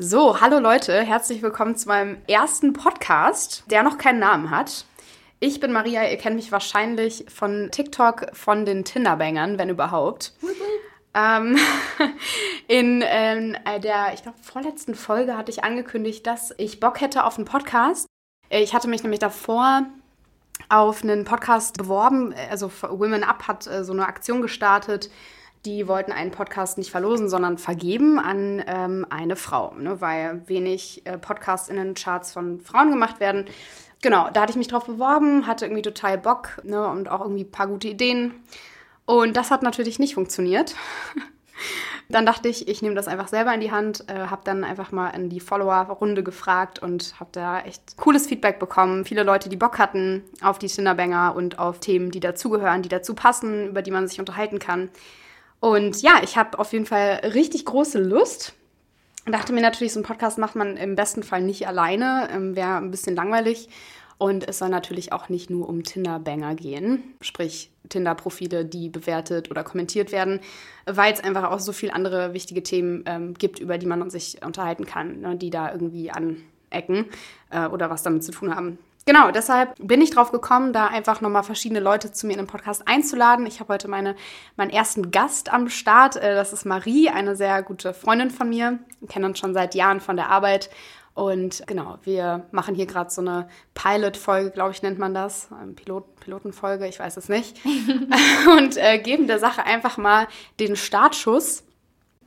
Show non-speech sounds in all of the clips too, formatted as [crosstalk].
So, hallo Leute, herzlich willkommen zu meinem ersten Podcast, der noch keinen Namen hat. Ich bin Maria, ihr kennt mich wahrscheinlich von TikTok, von den Tinderbangern, wenn überhaupt. Ähm, [laughs] in ähm, der, ich glaube, vorletzten Folge hatte ich angekündigt, dass ich Bock hätte auf einen Podcast. Ich hatte mich nämlich davor auf einen Podcast beworben. Also Women Up hat äh, so eine Aktion gestartet. Die wollten einen Podcast nicht verlosen, sondern vergeben an ähm, eine Frau, ne, weil wenig äh, Podcasts in den Charts von Frauen gemacht werden. Genau, da hatte ich mich drauf beworben, hatte irgendwie total Bock ne, und auch irgendwie ein paar gute Ideen. Und das hat natürlich nicht funktioniert. [laughs] Dann dachte ich, ich nehme das einfach selber in die Hand, äh, habe dann einfach mal in die Follower-Runde gefragt und habe da echt cooles Feedback bekommen. Viele Leute, die Bock hatten auf die Tinderbanger und auf Themen, die dazugehören, die dazu passen, über die man sich unterhalten kann. Und ja, ich habe auf jeden Fall richtig große Lust. Dachte mir natürlich, so einen Podcast macht man im besten Fall nicht alleine, ähm, wäre ein bisschen langweilig. Und es soll natürlich auch nicht nur um Tinderbanger gehen, sprich Tinder-Profile, die bewertet oder kommentiert werden, weil es einfach auch so viele andere wichtige Themen ähm, gibt, über die man sich unterhalten kann, ne, die da irgendwie anecken äh, oder was damit zu tun haben. Genau, deshalb bin ich drauf gekommen, da einfach nochmal verschiedene Leute zu mir in den Podcast einzuladen. Ich habe heute meine, meinen ersten Gast am Start. Äh, das ist Marie, eine sehr gute Freundin von mir. Wir kennen uns schon seit Jahren von der Arbeit. Und genau, wir machen hier gerade so eine Pilot-Folge, glaube ich, nennt man das. Pilot, Pilotenfolge, ich weiß es nicht. [laughs] [laughs] und äh, geben der Sache einfach mal den Startschuss.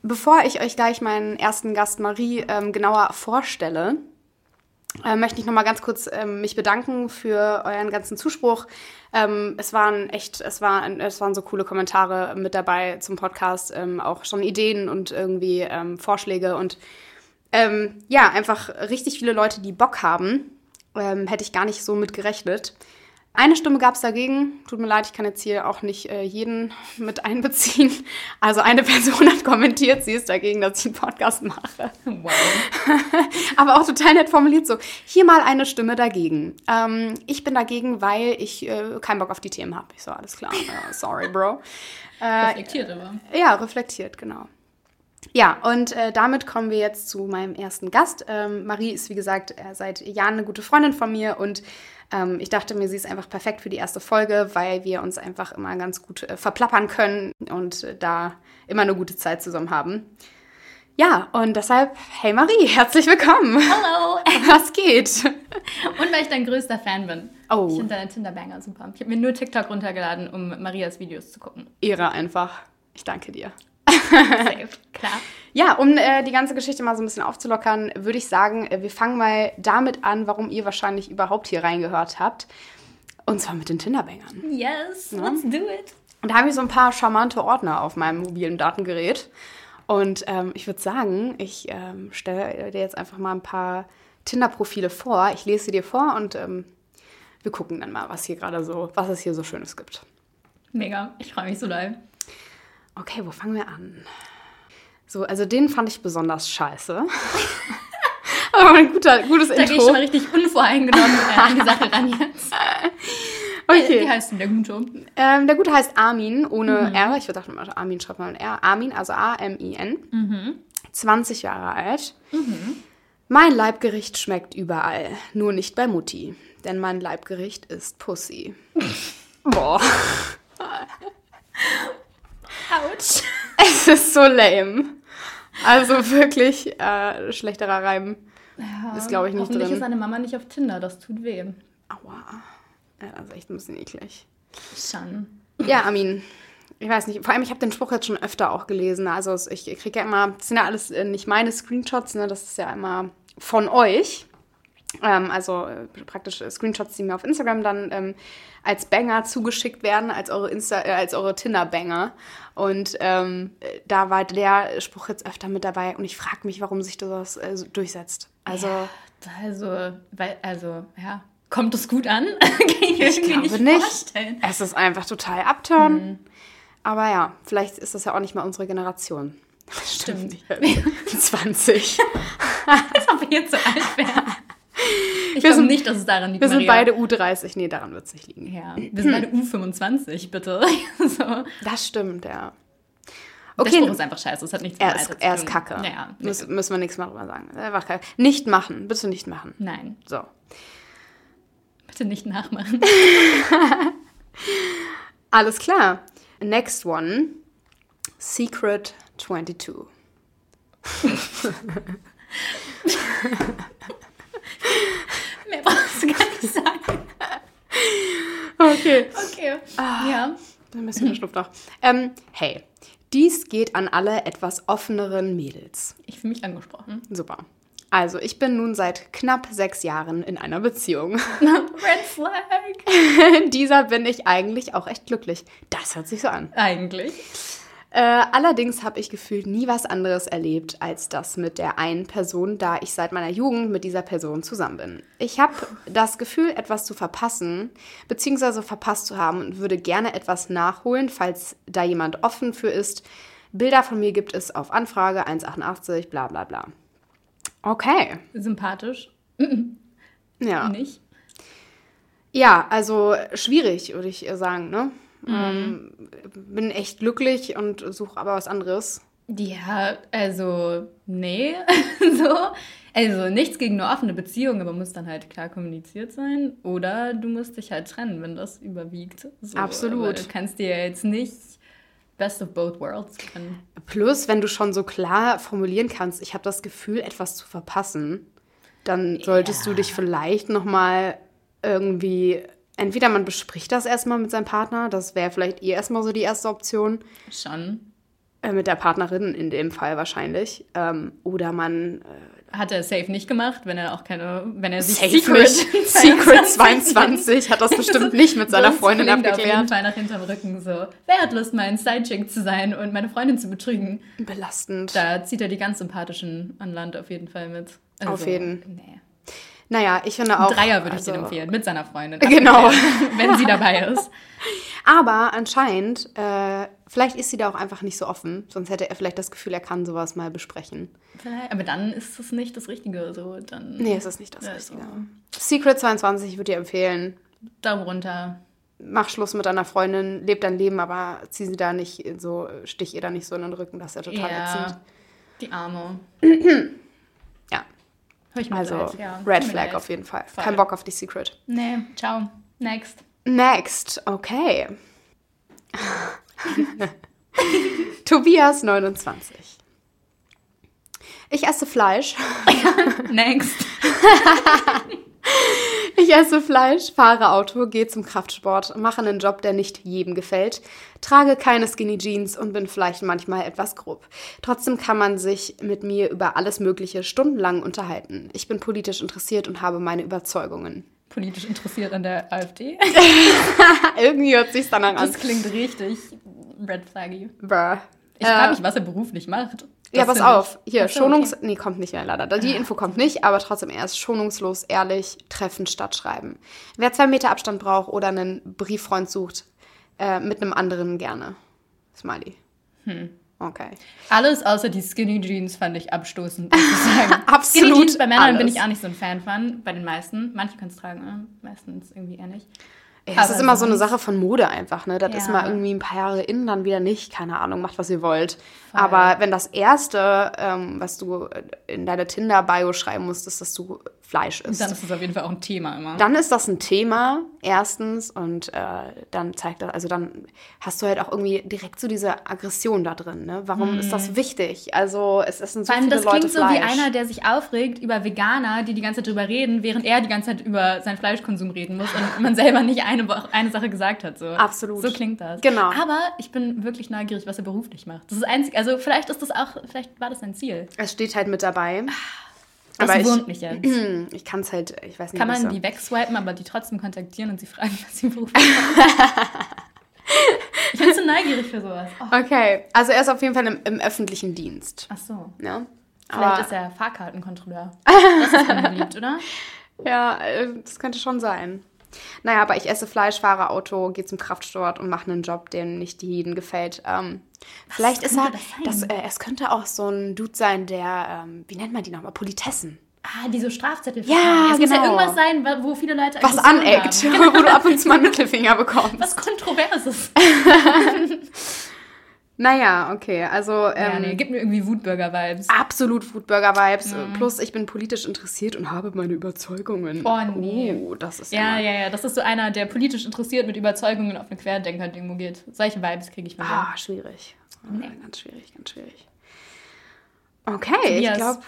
Bevor ich euch gleich meinen ersten Gast Marie ähm, genauer vorstelle, äh, möchte ich noch mal ganz kurz ähm, mich bedanken für euren ganzen Zuspruch. Ähm, es waren echt, es waren, es waren so coole Kommentare mit dabei zum Podcast, ähm, auch schon Ideen und irgendwie ähm, Vorschläge und ähm, ja, einfach richtig viele Leute, die Bock haben. Ähm, hätte ich gar nicht so mit gerechnet. Eine Stimme gab es dagegen. Tut mir leid, ich kann jetzt hier auch nicht äh, jeden mit einbeziehen. Also eine [laughs] Person hat kommentiert, sie ist dagegen, dass ich einen Podcast mache. Wow. [laughs] Aber auch total nett formuliert so. Hier mal eine Stimme dagegen. Ähm, ich bin dagegen, weil ich äh, keinen Bock auf die Themen habe. Ich so, alles klar. Uh, sorry, Bro. Äh, reflektiert aber. Ja, reflektiert, genau. Ja, und äh, damit kommen wir jetzt zu meinem ersten Gast. Ähm, Marie ist, wie gesagt, äh, seit Jahren eine gute Freundin von mir und ähm, ich dachte mir, sie ist einfach perfekt für die erste Folge, weil wir uns einfach immer ganz gut äh, verplappern können und äh, da immer eine gute Zeit zusammen haben. Ja, und deshalb, hey Marie, herzlich willkommen. Hallo. [laughs] Was geht? Und weil ich dein größter Fan bin. Oh. Ich finde deine Tinderbanger super. Ich habe mir nur TikTok runtergeladen, um Marias Videos zu gucken. Ehre einfach. Ich danke dir. Safe, klar. Ja, um äh, die ganze Geschichte mal so ein bisschen aufzulockern, würde ich sagen, äh, wir fangen mal damit an, warum ihr wahrscheinlich überhaupt hier reingehört habt. Und zwar mit den Tinderbangern. Yes, ja? let's do it. Und da habe ich so ein paar charmante Ordner auf meinem mobilen Datengerät. Und ähm, ich würde sagen, ich ähm, stelle dir jetzt einfach mal ein paar Tinder-Profile vor. Ich lese sie dir vor und ähm, wir gucken dann mal, was hier gerade so, was es hier so Schönes gibt. Mega, ich freue mich so doll. Okay, wo fangen wir an? So, also den fand ich besonders scheiße. [laughs] Aber ein guter, gutes da Intro. Da gehe ich schon mal richtig unvoreingenommen äh, an die Sache ran jetzt. [laughs] Okay. Wie heißt denn der Gute? Ähm, der Gute heißt Armin, ohne mhm. R. Ich dachte mal, Armin schreibt mal ein R. Armin, also A-M-I-N. Mhm. 20 Jahre alt. Mhm. Mein Leibgericht schmeckt überall, nur nicht bei Mutti. Denn mein Leibgericht ist Pussy. [laughs] Boah. Autsch. [laughs] Es ist so lame. Also wirklich äh, schlechterer Reim ja, ist, glaube ich, nicht hoffentlich drin. ist seine Mama nicht auf Tinder, das tut weh. Aua. Ja, das ist echt ein bisschen eklig. Schon. Ja, Armin. Ich weiß nicht, vor allem, ich habe den Spruch jetzt schon öfter auch gelesen. Also ich kriege ja immer, das sind ja alles äh, nicht meine Screenshots, ne? das ist ja immer von euch. Ähm, also äh, praktisch äh, Screenshots, die mir auf Instagram dann ähm, als Banger zugeschickt werden, als eure, Insta äh, als eure Tinder-Banger. Und ähm, da war der Spruch jetzt öfter mit dabei und ich frage mich, warum sich das äh, durchsetzt. Also, ja, also, weil, also, ja, kommt es gut an? [laughs] Kann ich, ich glaube nicht, nicht. Vorstellen. Es ist einfach total abturn. Mhm. Aber ja, vielleicht ist das ja auch nicht mal unsere Generation. Stimmt. [laughs] Stimmt. 20. Als ob wir jetzt so alt wären. [laughs] Ich sind nicht, dass es daran liegt. Wir sind beide U30. Nee, daran wird es nicht liegen. Ja. Wir sind beide [clears throat] U25, bitte. [laughs] so. Das stimmt, ja. Okay. Der Spruch ist einfach scheiße. Es hat nichts mit er ist, Er ist kacke. Ja, Muss, müssen wir nichts mehr drüber sagen. Einfach kacke. Nicht machen. Bitte nicht machen. Nein. So. Bitte nicht nachmachen. [laughs] Alles klar. Next one. Secret 22. [laughs] Mehr brauchst du gar nicht sagen. Okay. Okay. Ah, ja. Ein bisschen verschnupft noch. Ähm, hey, dies geht an alle etwas offeneren Mädels. Ich fühle mich angesprochen. Super. Also, ich bin nun seit knapp sechs Jahren in einer Beziehung. [laughs] Red Flag. In [laughs] dieser bin ich eigentlich auch echt glücklich. Das hört sich so an. Eigentlich. Äh, allerdings habe ich gefühlt nie was anderes erlebt als das mit der einen Person, da ich seit meiner Jugend mit dieser Person zusammen bin. Ich habe das Gefühl, etwas zu verpassen, beziehungsweise verpasst zu haben und würde gerne etwas nachholen, falls da jemand offen für ist. Bilder von mir gibt es auf Anfrage 1,88, bla bla bla. Okay. Sympathisch. ja. Nicht? Ja, also schwierig, würde ich sagen, ne? Mhm. Ähm, bin echt glücklich und suche aber was anderes. Ja, also, nee. [laughs] so. Also nichts gegen eine offene Beziehung, aber muss dann halt klar kommuniziert sein. Oder du musst dich halt trennen, wenn das überwiegt. So, Absolut. du kannst dir jetzt nicht Best of both worlds können. Plus, wenn du schon so klar formulieren kannst, ich habe das Gefühl, etwas zu verpassen, dann solltest ja. du dich vielleicht noch mal irgendwie entweder man bespricht das erstmal mit seinem Partner, das wäre vielleicht eh erstmal so die erste Option. Schon. Äh, mit der Partnerin in dem Fall wahrscheinlich. Ähm, oder man. Äh, hat er safe nicht gemacht, wenn er auch keine, wenn er sich safe Secret, [laughs] Secret 22 [laughs] hat das bestimmt nicht mit seiner Freundin abgeklärt. auf jeden Fall nach hinterm Rücken so. Wer hat Lust, mein Sidechick zu sein und meine Freundin zu betrügen? Belastend. Da zieht er die ganz sympathischen an Land auf jeden Fall mit. Also, auf jeden. Nee. Naja, ich finde auch. Ein Dreier würde also, ich dir empfehlen, mit seiner Freundin. [laughs] Genau. wenn sie dabei ist. [laughs] Aber anscheinend, äh, vielleicht ist sie da auch einfach nicht so offen. Sonst hätte er vielleicht das Gefühl, er kann sowas mal besprechen. Vielleicht, aber dann ist es nicht das Richtige. So, dann, nee, es ist nicht das ja, Richtige. So. Secret 22 würde dir empfehlen. Daumen runter. Mach Schluss mit deiner Freundin, leb dein Leben, aber zieh sie da nicht so, stich ihr da nicht so in den Rücken, das ist ja total ja, ätzend. Die Arme. [clears throat] also leid, ja. Red Flag auf jeden Fall. Voll. Kein Bock auf die Secret. Nee, ciao. Next. Next, okay. [laughs] Tobias 29. Ich esse Fleisch. [laughs] Next. [laughs] Ich esse Fleisch, fahre Auto, gehe zum Kraftsport, mache einen Job, der nicht jedem gefällt, trage keine Skinny Jeans und bin vielleicht manchmal etwas grob. Trotzdem kann man sich mit mir über alles Mögliche stundenlang unterhalten. Ich bin politisch interessiert und habe meine Überzeugungen. Politisch interessiert an der AfD? [laughs] Irgendwie hört sich danach an. Das klingt richtig red flaggy. Bruh. Ich frage äh, mich, was er beruflich macht. Ja, pass auf. Hier, so, Schonungs... Okay. Nee, kommt nicht mehr leider. Die Info kommt nicht, aber trotzdem erst schonungslos, ehrlich, treffen statt schreiben. Wer zwei Meter Abstand braucht oder einen Brieffreund sucht, äh, mit einem anderen gerne. Smiley. Hm. Okay. Alles außer die Skinny Jeans fand ich abstoßend, muss ich sagen. [laughs] Absolut. Skinny Jeans bei Männern alles. bin ich auch nicht so ein Fan von, bei den meisten. Manche können es tragen, ne? meistens irgendwie eher nicht. Ja, das ist immer so eine Sache von Mode einfach, ne? Das ja. ist mal irgendwie ein paar Jahre innen, dann wieder nicht. Keine Ahnung, macht, was ihr wollt. Voll. Aber wenn das Erste, ähm, was du in deine Tinder-Bio schreiben musst, ist, dass du Fleisch isst. Dann ist das auf jeden Fall auch ein Thema immer. Dann ist das ein Thema, erstens. Und äh, dann zeigt das, also dann hast du halt auch irgendwie direkt so diese Aggression da drin, ne? Warum mm. ist das mhm. wichtig? Also es essen so Vor allem, viele das Leute klingt so wie einer, der sich aufregt über Veganer, die die ganze Zeit drüber reden, während er die ganze Zeit über seinen Fleischkonsum reden muss und man selber nicht eine, eine Sache gesagt hat. So. Absolut. So klingt das. Genau. Aber ich bin wirklich neugierig, was er beruflich macht. Das ist einzig, also vielleicht ist das auch, vielleicht war das sein Ziel. Es steht halt mit dabei. Das aber wurmt mich jetzt. [clears throat] Ich kann es halt, ich weiß nicht. Kann man die wegswipen, aber die trotzdem kontaktieren und sie fragen, was sie [laughs] beruflich machen? ich bin so neugierig für sowas. Oh. Okay, also er ist auf jeden Fall im, im öffentlichen Dienst. Ach so. Ja. Vielleicht aber ist er Fahrkartenkontrolleur. [laughs] Das ist dann beliebt, oder? Ja, äh, das könnte schon sein. Naja, aber ich esse Fleisch, fahre Auto, gehe zum Kraftsport und mache einen Job, dem nicht jedem gefällt. Ähm, vielleicht ist er, das, das äh, es könnte auch so ein Dude sein, der, ähm, wie nennt man die nochmal, Politessen. Ah, diese Strafzettel. Ja, es genau. muss ja genau. irgendwas sein, wo viele Leute was aneckt, [laughs] wo du ab und zu mal einen Mittelfinger bekommst. Was Kontroverses. [laughs] [laughs] Naja, okay, also. ja, Ähm, nee, gibt mir irgendwie Wutbürger-Vibes. Absolut Foodburger-Vibes. Plus, ich bin politisch interessiert und habe meine Überzeugungen. Oh, nee. Oh, das ist Ja, ja, ja, das ist so einer, der politisch interessiert mit Überzeugungen auf eine Querdenker-Demo geht. Solche Vibes kriege ich von. Ah, schwierig. Ah, Nee. Ganz schwierig, ganz schwierig. Okay, ich Tobias. glaube.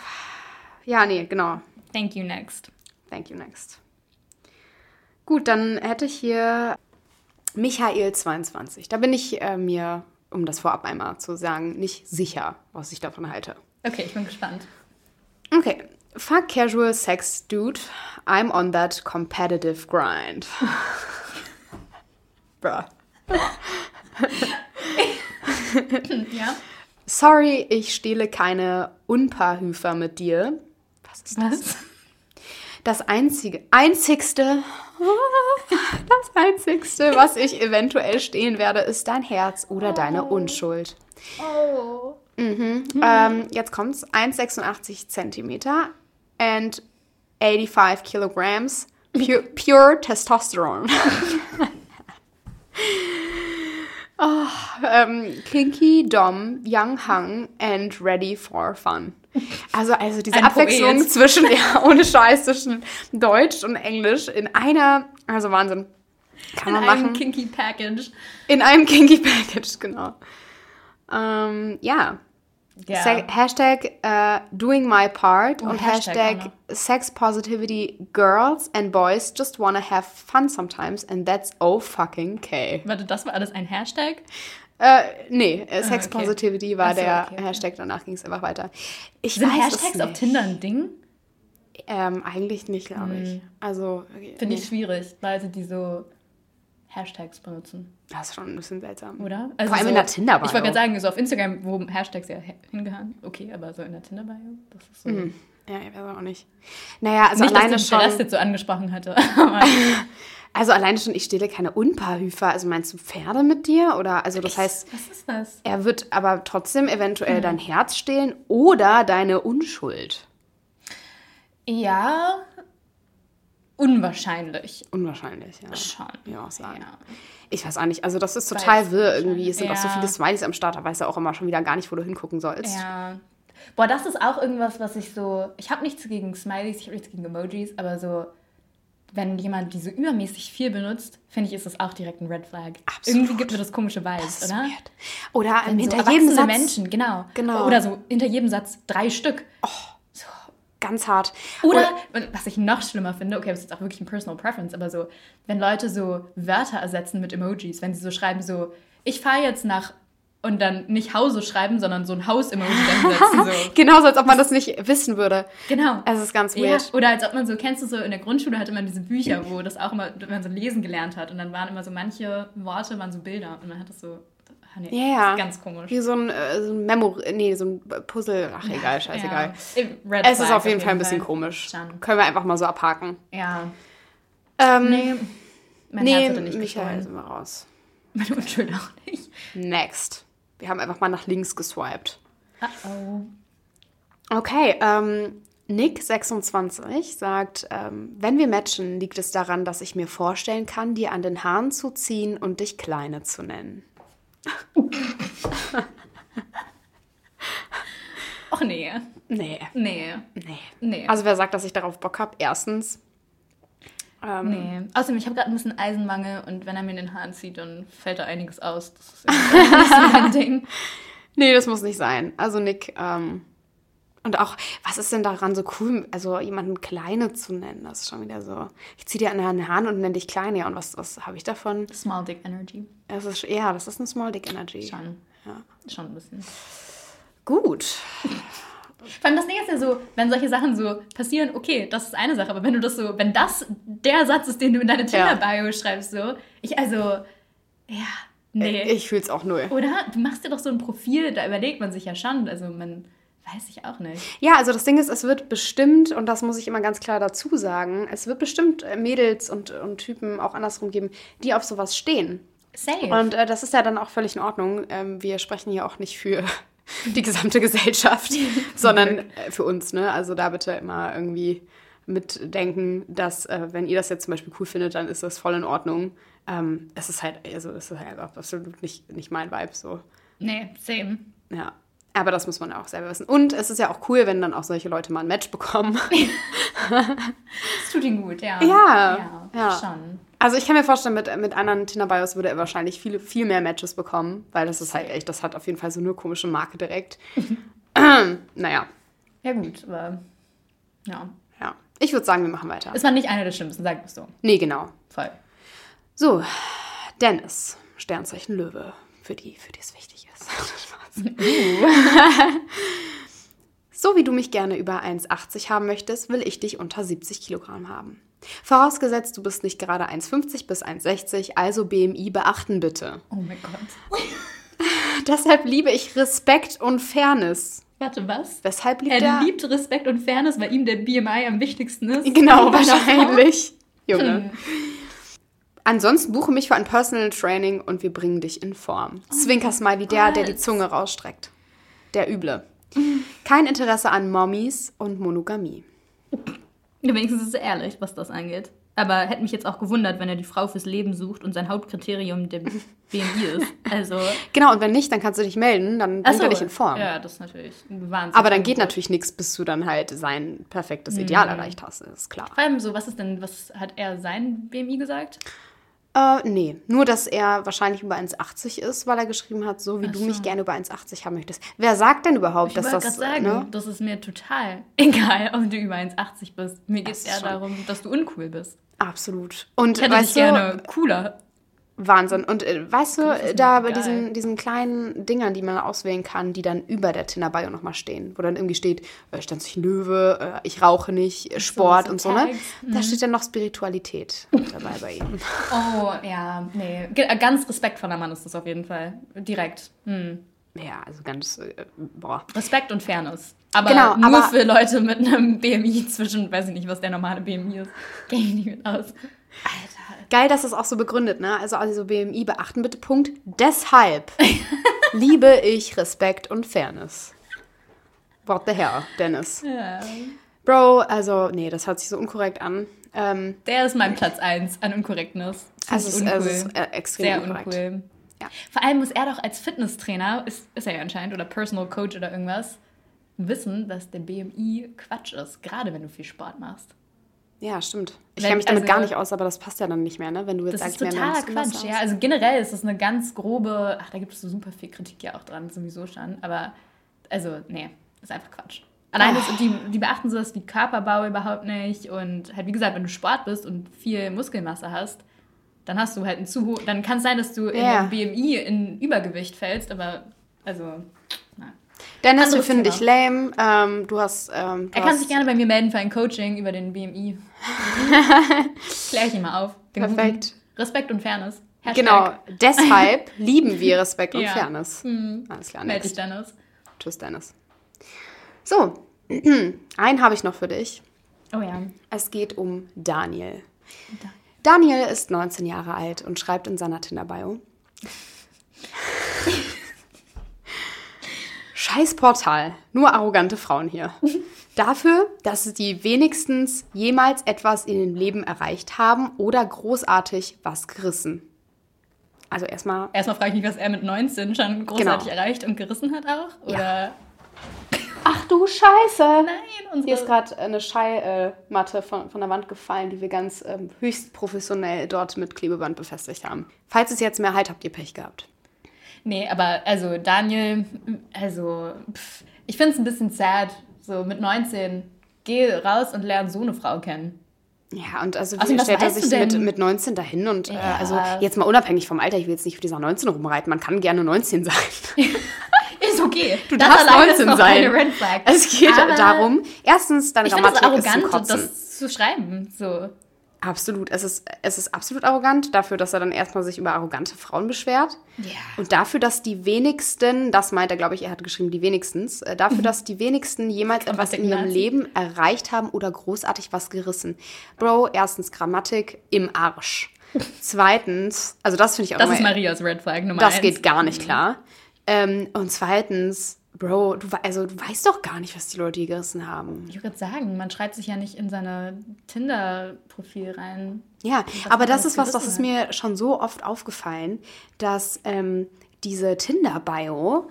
Ja, nee, genau. Thank you, next. Thank you, next. Gut, dann hätte ich hier Michael22. Da bin ich äh, mir, um das vorab einmal zu sagen, nicht sicher, was ich davon halte. Okay, ich bin gespannt. Okay. Fuck casual sex, dude. I'm on that competitive grind. [laughs] Bruh. [laughs] Ja? Sorry, ich stehle keine Unpaarhüfer mit dir. Was ist das? Was? Das einzige, einzigste, [laughs] das einzigste, was ich eventuell stehlen werde, ist dein Herz oder deine Unschuld. Oh. Ähm, jetzt kommt's. 1,86 Zentimeter and 85 Kilograms [laughs] pure, pure Testosteron. [laughs] oh, ähm, kinky, dom, young hung and ready for fun. Also, also diese Ein Abwechslung Poet. zwischen, ja, ohne Scheiß, zwischen Deutsch und Englisch in einer, also Wahnsinn. Kann In man machen. einem kinky Package. In einem Kinky Package, genau. Ähm, ja. Ja. Hashtag äh, doing my part Oh, und Hashtag Hashtag. Sex Positivity Girls and Boys just wanna have fun sometimes and that's oh fucking K. Warte, das war alles ein Hashtag? Äh, nee, äh, Sex Ah, okay. Positivity war so, der okay, okay. Hashtag, danach ging es einfach weiter. Ich Sind Hashtags auf. Tinder ein Ding? Ähm, eigentlich nicht, glaube ich. Also, Finde nee, ich schwierig, Leute, die so Hashtags benutzen, das ist schon ein bisschen seltsam. oder? Vor allem in der Tinder-Bio. Ich wollte gerade sagen, so auf Instagram, wo Hashtags ja hingehören. Okay, aber so in der Tinder-Bio, das ist so. Ja, ich weiß auch nicht. Naja, also Nicht, alleine dass der schon. Rest jetzt so angesprochen hatte. [laughs] [laughs] Also alleine schon, ich stehle keine Unpaarhüfer. Also meinst du Pferde mit dir? Oder also das heißt, Was ist das? er wird aber trotzdem eventuell Hm. dein Herz stehlen oder deine Unschuld. Ja, unwahrscheinlich. Unwahrscheinlich, ja. Schon. Ja, auch sagen. Ja. Ich weiß auch nicht. Also das ist total Weiß wirr irgendwie. Es sind auch so Ja. viele Smileys am Start. Da weißt du auch immer schon wieder gar nicht, wo du hingucken sollst. Ja. Boah, das ist auch irgendwas, was ich so. Ich habe nichts gegen Smileys, ich habe nichts gegen Emojis, aber so, wenn jemand diese übermäßig viel benutzt, finde ich, ist das auch direkt ein Red Flag. Absolut. Irgendwie gibt mir das komische Vibes, Das oder? weird. Oder Wenn hinter so jedem Satz. Menschen, genau. Genau. Oder so hinter jedem Satz drei Stück. Ganz hart. Oder, und was ich noch schlimmer finde, okay, das ist jetzt auch wirklich ein Personal Preference, aber so, wenn Leute so Wörter ersetzen mit Emojis, wenn sie so schreiben, so, ich fahre jetzt nach und dann nicht Hause schreiben, sondern so ein Haus-Emoji dann setzen. So. [laughs] Genauso, als ob man das nicht wissen würde. Genau. Es ist ganz Ja, weird. oder als ob man so, kennst du so, in der Grundschule hatte man diese Bücher, wo das auch immer, wenn man so lesen gelernt hat und dann waren immer so manche Worte, waren so Bilder und man hat das so, ah, nee, Ja, ja. das ist ganz komisch. Wie so ein, äh, so ein Memo, nee, so ein Puzzle. Ach, egal, scheißegal. Ja. Es ist auf jeden Fall ein bisschen komisch. Schon. Können wir einfach mal so abhaken. Ja. Ähm, Nee, mein nee, Herz hatte nicht Michael sind wir raus. [laughs] Meine Unschuld auch nicht. Next. Wir haben einfach mal nach links geswiped. Uh-oh. Okay, ähm, Nick26 sagt, ähm, wenn wir matchen, liegt es daran, dass ich mir vorstellen kann, dir an den Haaren zu ziehen und dich Kleine zu nennen. Och nee. Nee, Nee. nee. Nee. Also wer sagt, dass ich darauf Bock habe? Erstens. Ähm, nee. Außerdem, ich habe gerade ein bisschen Eisenmangel und wenn er mir in den Haaren zieht, dann fällt da einiges aus. Das ist [laughs] nicht so mein Ding. Nee, das muss nicht sein. Also Nick, ähm, und auch, was ist denn daran so cool, also jemanden Kleine zu nennen? Das ist schon wieder so. Ich ziehe dir an den Haaren und nenne dich Kleine. Ja, und was, was habe ich davon? Small Dick Energy. Das ist, ja, das ist eine Small Dick Energy. Schon. Ja. Schon ein bisschen. Gut. Vor allem das Ding ist ja so, wenn solche Sachen so passieren, okay, das ist eine Sache, aber wenn du das so, wenn das der Satz ist, den du in deine Ja. Tinder-Bio schreibst, so, ich also, ja, nee. Ich fühle es auch null. Oder du machst dir doch so ein Profil, da überlegt man sich ja schon, also man weiß ich auch nicht. Ja, also das Ding ist, es wird bestimmt, und das muss ich immer ganz klar dazu sagen, es wird bestimmt äh, Mädels und, und Typen auch andersrum geben, die auf sowas stehen. Safe. Und äh, das ist ja dann auch völlig in Ordnung. Ähm, wir sprechen hier auch nicht für die gesamte Gesellschaft, [laughs] sondern äh, für uns. Ne? Also da bitte immer irgendwie mitdenken, dass äh, wenn ihr das jetzt zum Beispiel cool findet, dann ist das voll in Ordnung. Ähm, es ist halt, also es ist halt absolut nicht, nicht mein Vibe so. Nee, same. Ja. Aber das muss man ja auch selber wissen. Und es ist ja auch cool, wenn dann auch solche Leute mal ein Match bekommen. [laughs] [laughs] Das tut ihm gut, ja. Ja, Ja, ja. schon. Also ich kann mir vorstellen, mit, mit anderen Tinder-Bios würde er wahrscheinlich viele, viel mehr Matches bekommen, weil das ist halt echt, das hat auf jeden Fall so eine komische Marke direkt. [laughs] naja, Ja, gut, aber ja. ja. Ich würde sagen, wir machen weiter. Es war nicht einer der schlimmsten, sag es so. Nee, genau. Voll. So, Dennis, Sternzeichen Löwe, für die, für die es wichtig ist. [laughs] Spaß. [laughs] so wie du mich gerne über 1,80 haben möchtest, will ich dich unter 70 Kilogramm haben. Vorausgesetzt, du bist nicht gerade 1,50 bis 1,60, also BMI beachten bitte. Oh mein Gott. [laughs] Deshalb liebe ich Respekt und Fairness. Warte, was? Weshalb liebt Er er? liebt Respekt und Fairness, weil ihm der BMI am wichtigsten ist. Genau, [laughs] wahrscheinlich. Junge. Hm. Ansonsten buche mich für ein Personal Training und wir bringen dich in Form. Zwinker-Smiley, der, der die. Zunge rausstreckt. Der Üble. Kein Interesse an Mommies und Monogamie. [laughs] Ja, wenigstens ist er ehrlich, was das angeht. Aber hätte mich jetzt auch gewundert, wenn er die Frau fürs Leben sucht und sein Hauptkriterium der BMI [laughs] ist. Also. Genau, und wenn nicht, dann kannst du dich melden, dann bringt Achso, er dich in Form. Ja, das ist natürlich ein Wahnsinn. Aber dann geht natürlich nichts, bis du dann halt sein perfektes Ideal Mhm. erreicht hast, ist klar. Vor allem so, was ist denn, was hat er sein BMI gesagt? Äh, nee, nur dass er wahrscheinlich über 1,80 ist, weil er geschrieben hat, so wie du so. mich gerne über 1,80 haben möchtest. Wer sagt denn überhaupt, Ich dass das. sagen, ne? das ist mir total [laughs] egal, ob du über 1,80 bist. Mir geht es eher schon- darum, dass du uncool bist. Absolut. Und Ich hätte weißt dich du, gerne cooler. Wahnsinn. Und äh, weißt du, da bei diesen, diesen kleinen Dingern, die man auswählen kann, die dann über der Tinder-Bio nochmal stehen, wo dann irgendwie steht, äh, Sternzeichen Löwe, äh, ich rauche nicht, Sport so und so, ne? Tags, Da steht dann noch Spiritualität dabei bei ihm. [laughs] Oh, ja, nee. Äh, Ganz respektvoller Mann ist das auf jeden Fall. Direkt. Hm. Ja, also ganz, äh, boah. Respekt und Fairness. Aber Genau, nur aber- für Leute mit einem [laughs] BMI zwischen, weiß ich nicht, was der normale BMI ist. Kenn ich nicht mit aus. Alter. Geil, dass es auch so begründet, ne? Also, also BMI beachten bitte, Punkt. Deshalb [laughs] liebe ich Respekt und Fairness. What the hell, Dennis? Ja. Bro, also, nee, das hört sich so unkorrekt an. Ähm, Der ist mein Platz 1 an Unkorrektness. Find also, es, uncool. es ist äh, extrem Sehr unkorrekt. uncool. Ja. Vor allem muss er doch als Fitnesstrainer, ist, ist er ja anscheinend, oder Personal Coach oder irgendwas, wissen, dass der BMI Quatsch ist. Gerade wenn du viel Sport machst. Ja, stimmt. Ich kenne mich damit also- gar nicht aus, aber das passt ja dann nicht mehr, ne? Wenn du jetzt Das sagst, ist totaler Quatsch, ja. Also generell ist das eine ganz grobe, ach, da gibt es so super viel Kritik ja auch dran, sowieso schon. Aber, also, nee, ist einfach Quatsch. Alleine, ist, die, die beachten sowas wie Körperbau überhaupt nicht. Und halt, wie gesagt, wenn du Sport bist und viel Muskelmasse hast, dann hast du halt ein zu hoch, dann kann es sein, dass du in Ja. dem BMI in Übergewicht fällst, aber, also, Dennis, wir finden dich lame. Ähm, du hast. Ähm, du Er kann hast, sich gerne bei mir melden für ein Coaching über den BMI. [laughs] Klär ich ihn mal auf. Den Perfekt. guten Respekt und Fairness. Hashtag Genau, deshalb [laughs] lieben wir Respekt und Ja. Fairness. Hm. Alles klar, Meld dich. Dennis. Tschüss, Dennis. So, [clears throat] einen habe ich noch für dich. Oh ja. Es geht um Daniel. Da- Daniel ist 19 Jahre alt und schreibt in seiner Tinder-Bio. [laughs] Scheiß Portal, nur arrogante Frauen hier. [laughs] Dafür, dass die wenigstens jemals etwas in dem Leben erreicht haben oder großartig was gerissen. Also erstmal, Erstmal frage ich mich, was er mit 19 schon großartig Genau. erreicht und gerissen hat auch. Oder ach du Scheiße. nein, unsere Hier ist gerade eine Schallmatte von, von der Wand gefallen, die wir ganz ähm, höchst professionell dort mit Klebeband befestigt haben. Falls es jetzt mehr halt, habt ihr Pech gehabt. Nee, aber also Daniel, also pff, ich finde es ein bisschen sad. So mit 19, geh raus und lern so eine Frau kennen. Ja, und also wie was stellt er sich mit, mit 19 dahin? Und äh, Ja. also jetzt mal unabhängig vom Alter, ich will jetzt nicht auf dieser 19 rumreiten, man kann gerne 19 sein. [laughs] Ist okay. Du Das darfst alleine ist 19 noch sein. Es geht Aber darum, erstens, es Grammatik ist zum arrogant, Kotzen. das zu schreiben. So. Absolut. Es ist, es ist absolut arrogant dafür, dass er dann erstmal sich über arrogante Frauen beschwert. Ja. Und dafür, dass die wenigsten, das meint er, glaube ich, er hat geschrieben, die wenigstens, äh, dafür, dass die wenigsten jemals etwas in ihrem. Leben erreicht haben oder großartig was gerissen. Bro, erstens Grammatik im Arsch. [laughs] Zweitens, also das finde ich auch Das immer, ist Marias Red Flag Nummer das eins. geht gar nicht klar. Ähm, und zweitens, Bro, du, also, du weißt doch gar nicht, was die Leute hier gerissen haben. Ich würde sagen, man schreibt sich ja nicht in seine Tinder-Profil rein. Ja, aber das ist was, das ist mir schon so oft aufgefallen, dass ähm, diese Tinder-Bio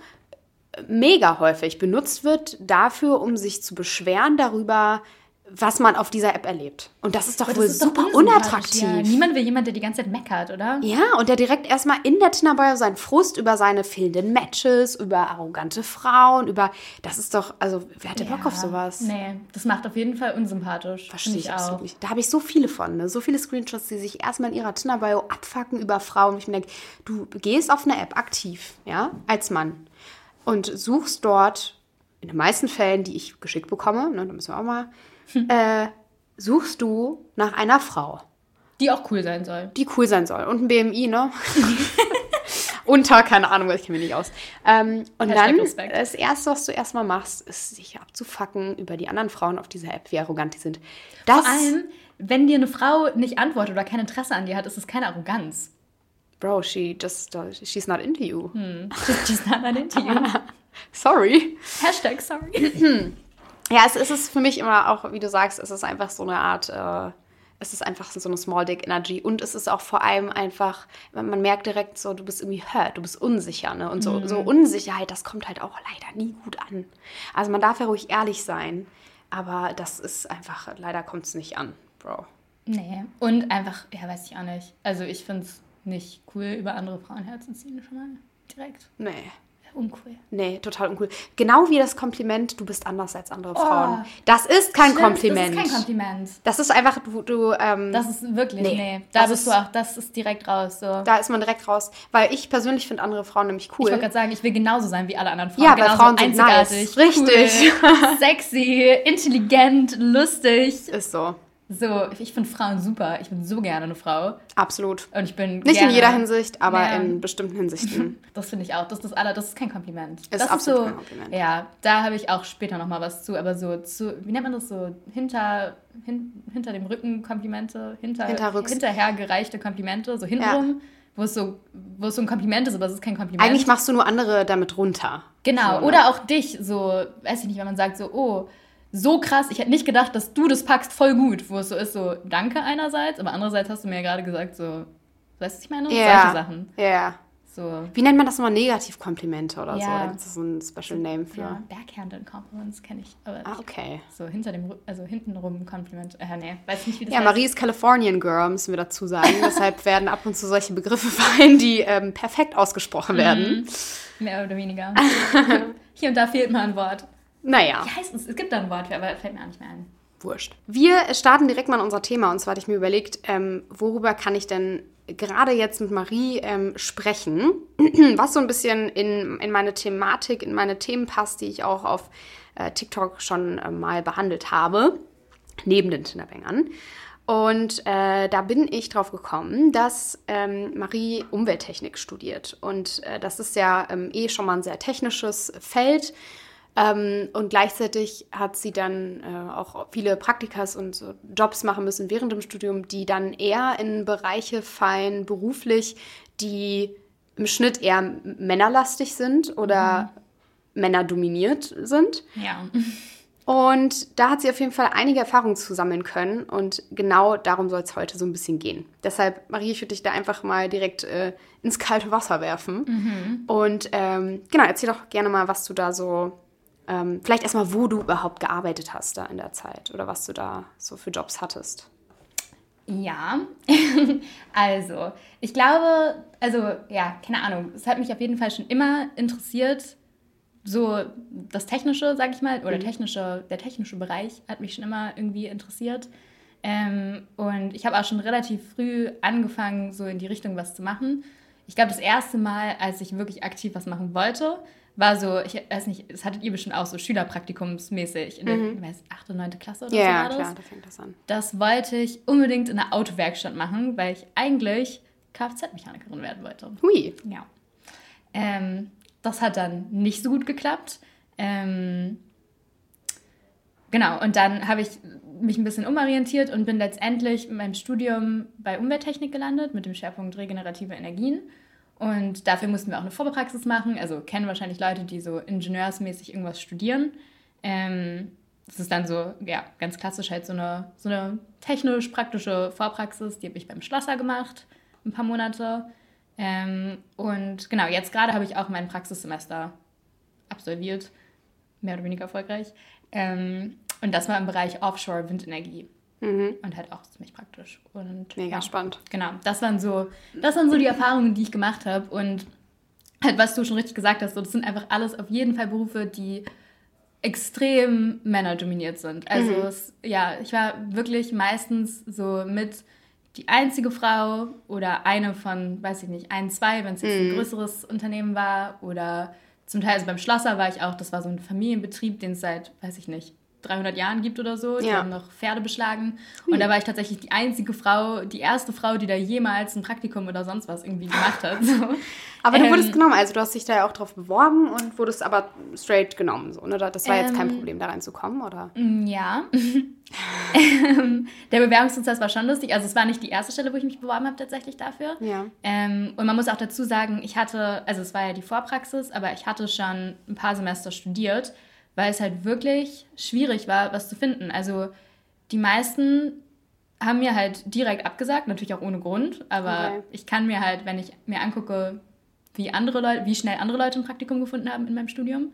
mega häufig benutzt wird dafür, um sich zu beschweren darüber, was man auf dieser App erlebt. Und das ist doch Aber wohl das ist super unattraktiv. Ja. Niemand will jemand, der die ganze Zeit meckert, oder? Ja, und der direkt erstmal in der Tinder-Bio seinen Frust über seine fehlenden Matches, über arrogante Frauen, über. Das ist doch. Also, wer hätte Bock auf Ja. sowas? Nee, das macht auf jeden Fall unsympathisch. Verstehe Find ich absolut nicht. Da habe ich so viele von, ne? so viele Screenshots, die sich erstmal in ihrer Tinder-Bio abfacken über Frauen. Und ich mir denke, du gehst auf eine App aktiv, ja, als Mann und suchst dort, in den meisten Fällen, die ich geschickt bekomme, ne, da müssen wir auch mal, [laughs] äh, suchst du nach einer Frau, Die auch cool sein soll. die cool sein soll. Und ein BMI, ne? [laughs] Unter, keine Ahnung, ich kenne mich nicht aus. Ähm, und Hashtag dann, Respekt. das Erste, was du erstmal machst, ist sich abzufacken über die anderen Frauen auf dieser App, wie arrogant die sind. Das, Vor allem, wenn dir eine Frau nicht antwortet oder kein Interesse an dir hat, ist es keine Arroganz. Bro, she just, uh, she's not into you. Just, just not an interview. [laughs] Sorry. Hashtag sorry. [clears throat] Ja, es, es ist für mich immer auch, wie du sagst, es ist einfach so eine Art, äh, es ist einfach so eine Small Dick Energy und es ist auch vor allem einfach, man man merkt direkt so, du bist irgendwie hurt, du bist unsicher, ne? Und so, so Unsicherheit, das kommt halt auch leider nie gut an. Also man darf ja ruhig ehrlich sein, aber das ist einfach, leider kommt es nicht an, Bro. Nee. Und einfach, ja, weiß ich auch nicht. Also ich finde es nicht cool, über andere Frauen herzuziehen, schon mal direkt. Nee. Uncool. Nee, total uncool. Genau wie das Kompliment, du bist anders als andere Frauen. Das ist kein Stimmt, Kompliment. Das ist kein Kompliment. Das ist einfach, du, du ähm, Das ist wirklich, Nee, nee. Da das bist ist- du auch, das ist direkt raus. So. da ist man direkt raus. Weil ich persönlich finde andere Frauen nämlich cool. Ich wollte gerade sagen, ich will genauso sein wie alle anderen Frauen. Ja, weil genauso Frauen sind einzigartig, nice. Richtig. Cool, sexy, intelligent, lustig. ist so. So, ich finde Frauen super. Ich bin so gerne eine Frau. Absolut. Und ich bin Nicht gerne, in jeder Hinsicht, aber Ja. in bestimmten Hinsichten. [laughs] Das finde ich auch. Das ist das aller, das ist kein Kompliment. Ist das absolut so, kein Kompliment. Ja, da habe ich auch später noch mal was zu. Aber so zu, wie nennt man das so? Hinter, hin, hinter dem Rücken Komplimente, hinter, Hinterrücks. hinterher gereichte Komplimente, so hintenrum, wo es so, wo es so ein Kompliment ist, aber es ist kein Kompliment. Eigentlich machst du nur andere damit runter. Genau, So, ne? oder auch dich, so, weiß ich nicht, wenn man sagt so, oh, so krass, ich hätte nicht gedacht, dass du das packst, voll gut. Wo es so ist, so, danke einerseits, aber andererseits hast du mir ja gerade gesagt, so, weißt du, was ich meine? Ja. Solche Sachen. Ja. ja. So, Wie nennt man das nochmal? Negativkomplimente oder so? Ja. Da gibt es so ein Special Name für. ja, Backhanded Compliments kenne ich, aber Ah, okay. so hinter dem, also hintenrum Kompliment, äh, nee, weiß nicht, wie das Ja, heißt. Marie ist Californian Girl, müssen wir dazu sagen. [laughs] Deshalb werden ab und zu solche Begriffe fallen, die ähm, perfekt ausgesprochen werden. Mehr oder weniger. [laughs] Hier und da fehlt mal ein Wort. Naja. Wie heißt es? Es gibt da ein Wort für, aber fällt mir auch nicht mehr ein. Wurscht. Wir starten direkt mal in unser Thema. Und zwar hatte ich mir überlegt, ähm, worüber kann ich denn gerade jetzt mit Marie ähm, sprechen, [clears throat] was so ein bisschen in, in meine Thematik, in meine Themen passt, die ich auch auf äh, TikTok schon äh, mal behandelt habe, neben den Tinderbängern. Und äh, da bin ich drauf gekommen, dass ähm, Marie Umwelttechnik studiert. Und äh, das ist ja ähm, eh schon mal ein sehr technisches Feld. Ähm, und gleichzeitig hat sie dann äh, auch viele Praktikas und so Jobs machen müssen während dem Studium, die dann eher in Bereiche fallen, beruflich, die im Schnitt eher männerlastig sind oder männerdominiert sind. Ja. Und da hat sie auf jeden Fall einige Erfahrungen zu sammeln können. Und genau darum soll es heute so ein bisschen gehen. Deshalb, Marie, ich würde dich da einfach mal direkt äh, ins kalte Wasser werfen. Und ähm, genau, erzähl doch gerne mal, was du da so, ähm, vielleicht erstmal, wo du überhaupt gearbeitet hast da in der Zeit oder was du da so für Jobs hattest. Ja, [laughs] also ich glaube, also ja, keine Ahnung, es hat mich auf jeden Fall schon immer interessiert, so das Technische, sag ich mal, oder technische, der technische Bereich hat mich schon immer irgendwie interessiert. Ähm, und ich habe auch schon relativ früh angefangen, so in die Richtung was zu machen. Ich glaube, das erste Mal, als ich wirklich aktiv was machen wollte, war so, ich weiß nicht, das hattet ihr bestimmt auch so Schülerpraktikumsmäßig in der ich weiß, 8. und 9. Klasse oder Ja, so ja, war das. klar, da fängt das an. Das wollte ich unbedingt in der Autowerkstatt machen, weil ich eigentlich Kfz-Mechanikerin werden wollte. Hui. Ja. Ähm, das hat dann nicht so gut geklappt. Ähm, genau, und dann habe ich mich ein bisschen umorientiert und bin letztendlich in meinem Studium bei Umwelttechnik gelandet mit dem Schwerpunkt regenerative Energien. Und dafür mussten wir auch eine Vorpraxis machen. Also kennen wahrscheinlich Leute, die so ingenieursmäßig irgendwas studieren. Ähm, das ist dann so, ja, ganz klassisch halt so eine, so eine technisch-praktische Vorpraxis. Die habe ich beim Schlosser gemacht, ein paar Monate. Ähm, und genau, jetzt gerade habe ich auch mein Praxissemester absolviert, mehr oder weniger erfolgreich. Ähm, und das war im Bereich Offshore-Windenergie. Mhm. Und halt auch ziemlich praktisch. Und, Mega ja, spannend. Genau, das waren so, das waren so die Erfahrungen, die ich gemacht habe. Und halt, was du schon richtig gesagt hast, so, das sind einfach alles auf jeden Fall Berufe, die extrem männerdominiert sind. Also Mhm. es, ja, ich war wirklich meistens so mit die einzige Frau oder eine von, weiß ich nicht, ein, zwei, wenn es jetzt Mhm. ein größeres Unternehmen war oder zum Teil, also beim Schlosser war ich auch, das war so ein Familienbetrieb, den es seit, weiß ich nicht, 300 Jahren gibt oder so. Die Ja. haben noch Pferde beschlagen. Und da war ich tatsächlich die einzige Frau, die erste Frau, die da jemals ein Praktikum oder sonst was irgendwie gemacht hat. [laughs] So. Aber du Ähm, wurdest genommen, also du hast dich da ja auch drauf beworben und wurdest aber straight genommen. So, ne? Das war jetzt kein Ähm, Problem, da reinzukommen, oder? Mm, Ja. [laughs] Ähm, Der Bewerbungsprozess war schon lustig. Also es war nicht die erste Stelle, wo ich mich beworben habe tatsächlich dafür. Ja. Ähm, und man muss auch dazu sagen, ich hatte, also es war ja die Vorpraxis, aber ich hatte schon ein paar Semester studiert, weil es halt wirklich schwierig war, was zu finden. Also die meisten haben mir halt direkt abgesagt, natürlich auch ohne Grund, aber Okay. ich kann mir halt, wenn ich mir angucke, wie andere Leute, wie schnell andere Leute ein Praktikum gefunden haben in meinem Studium,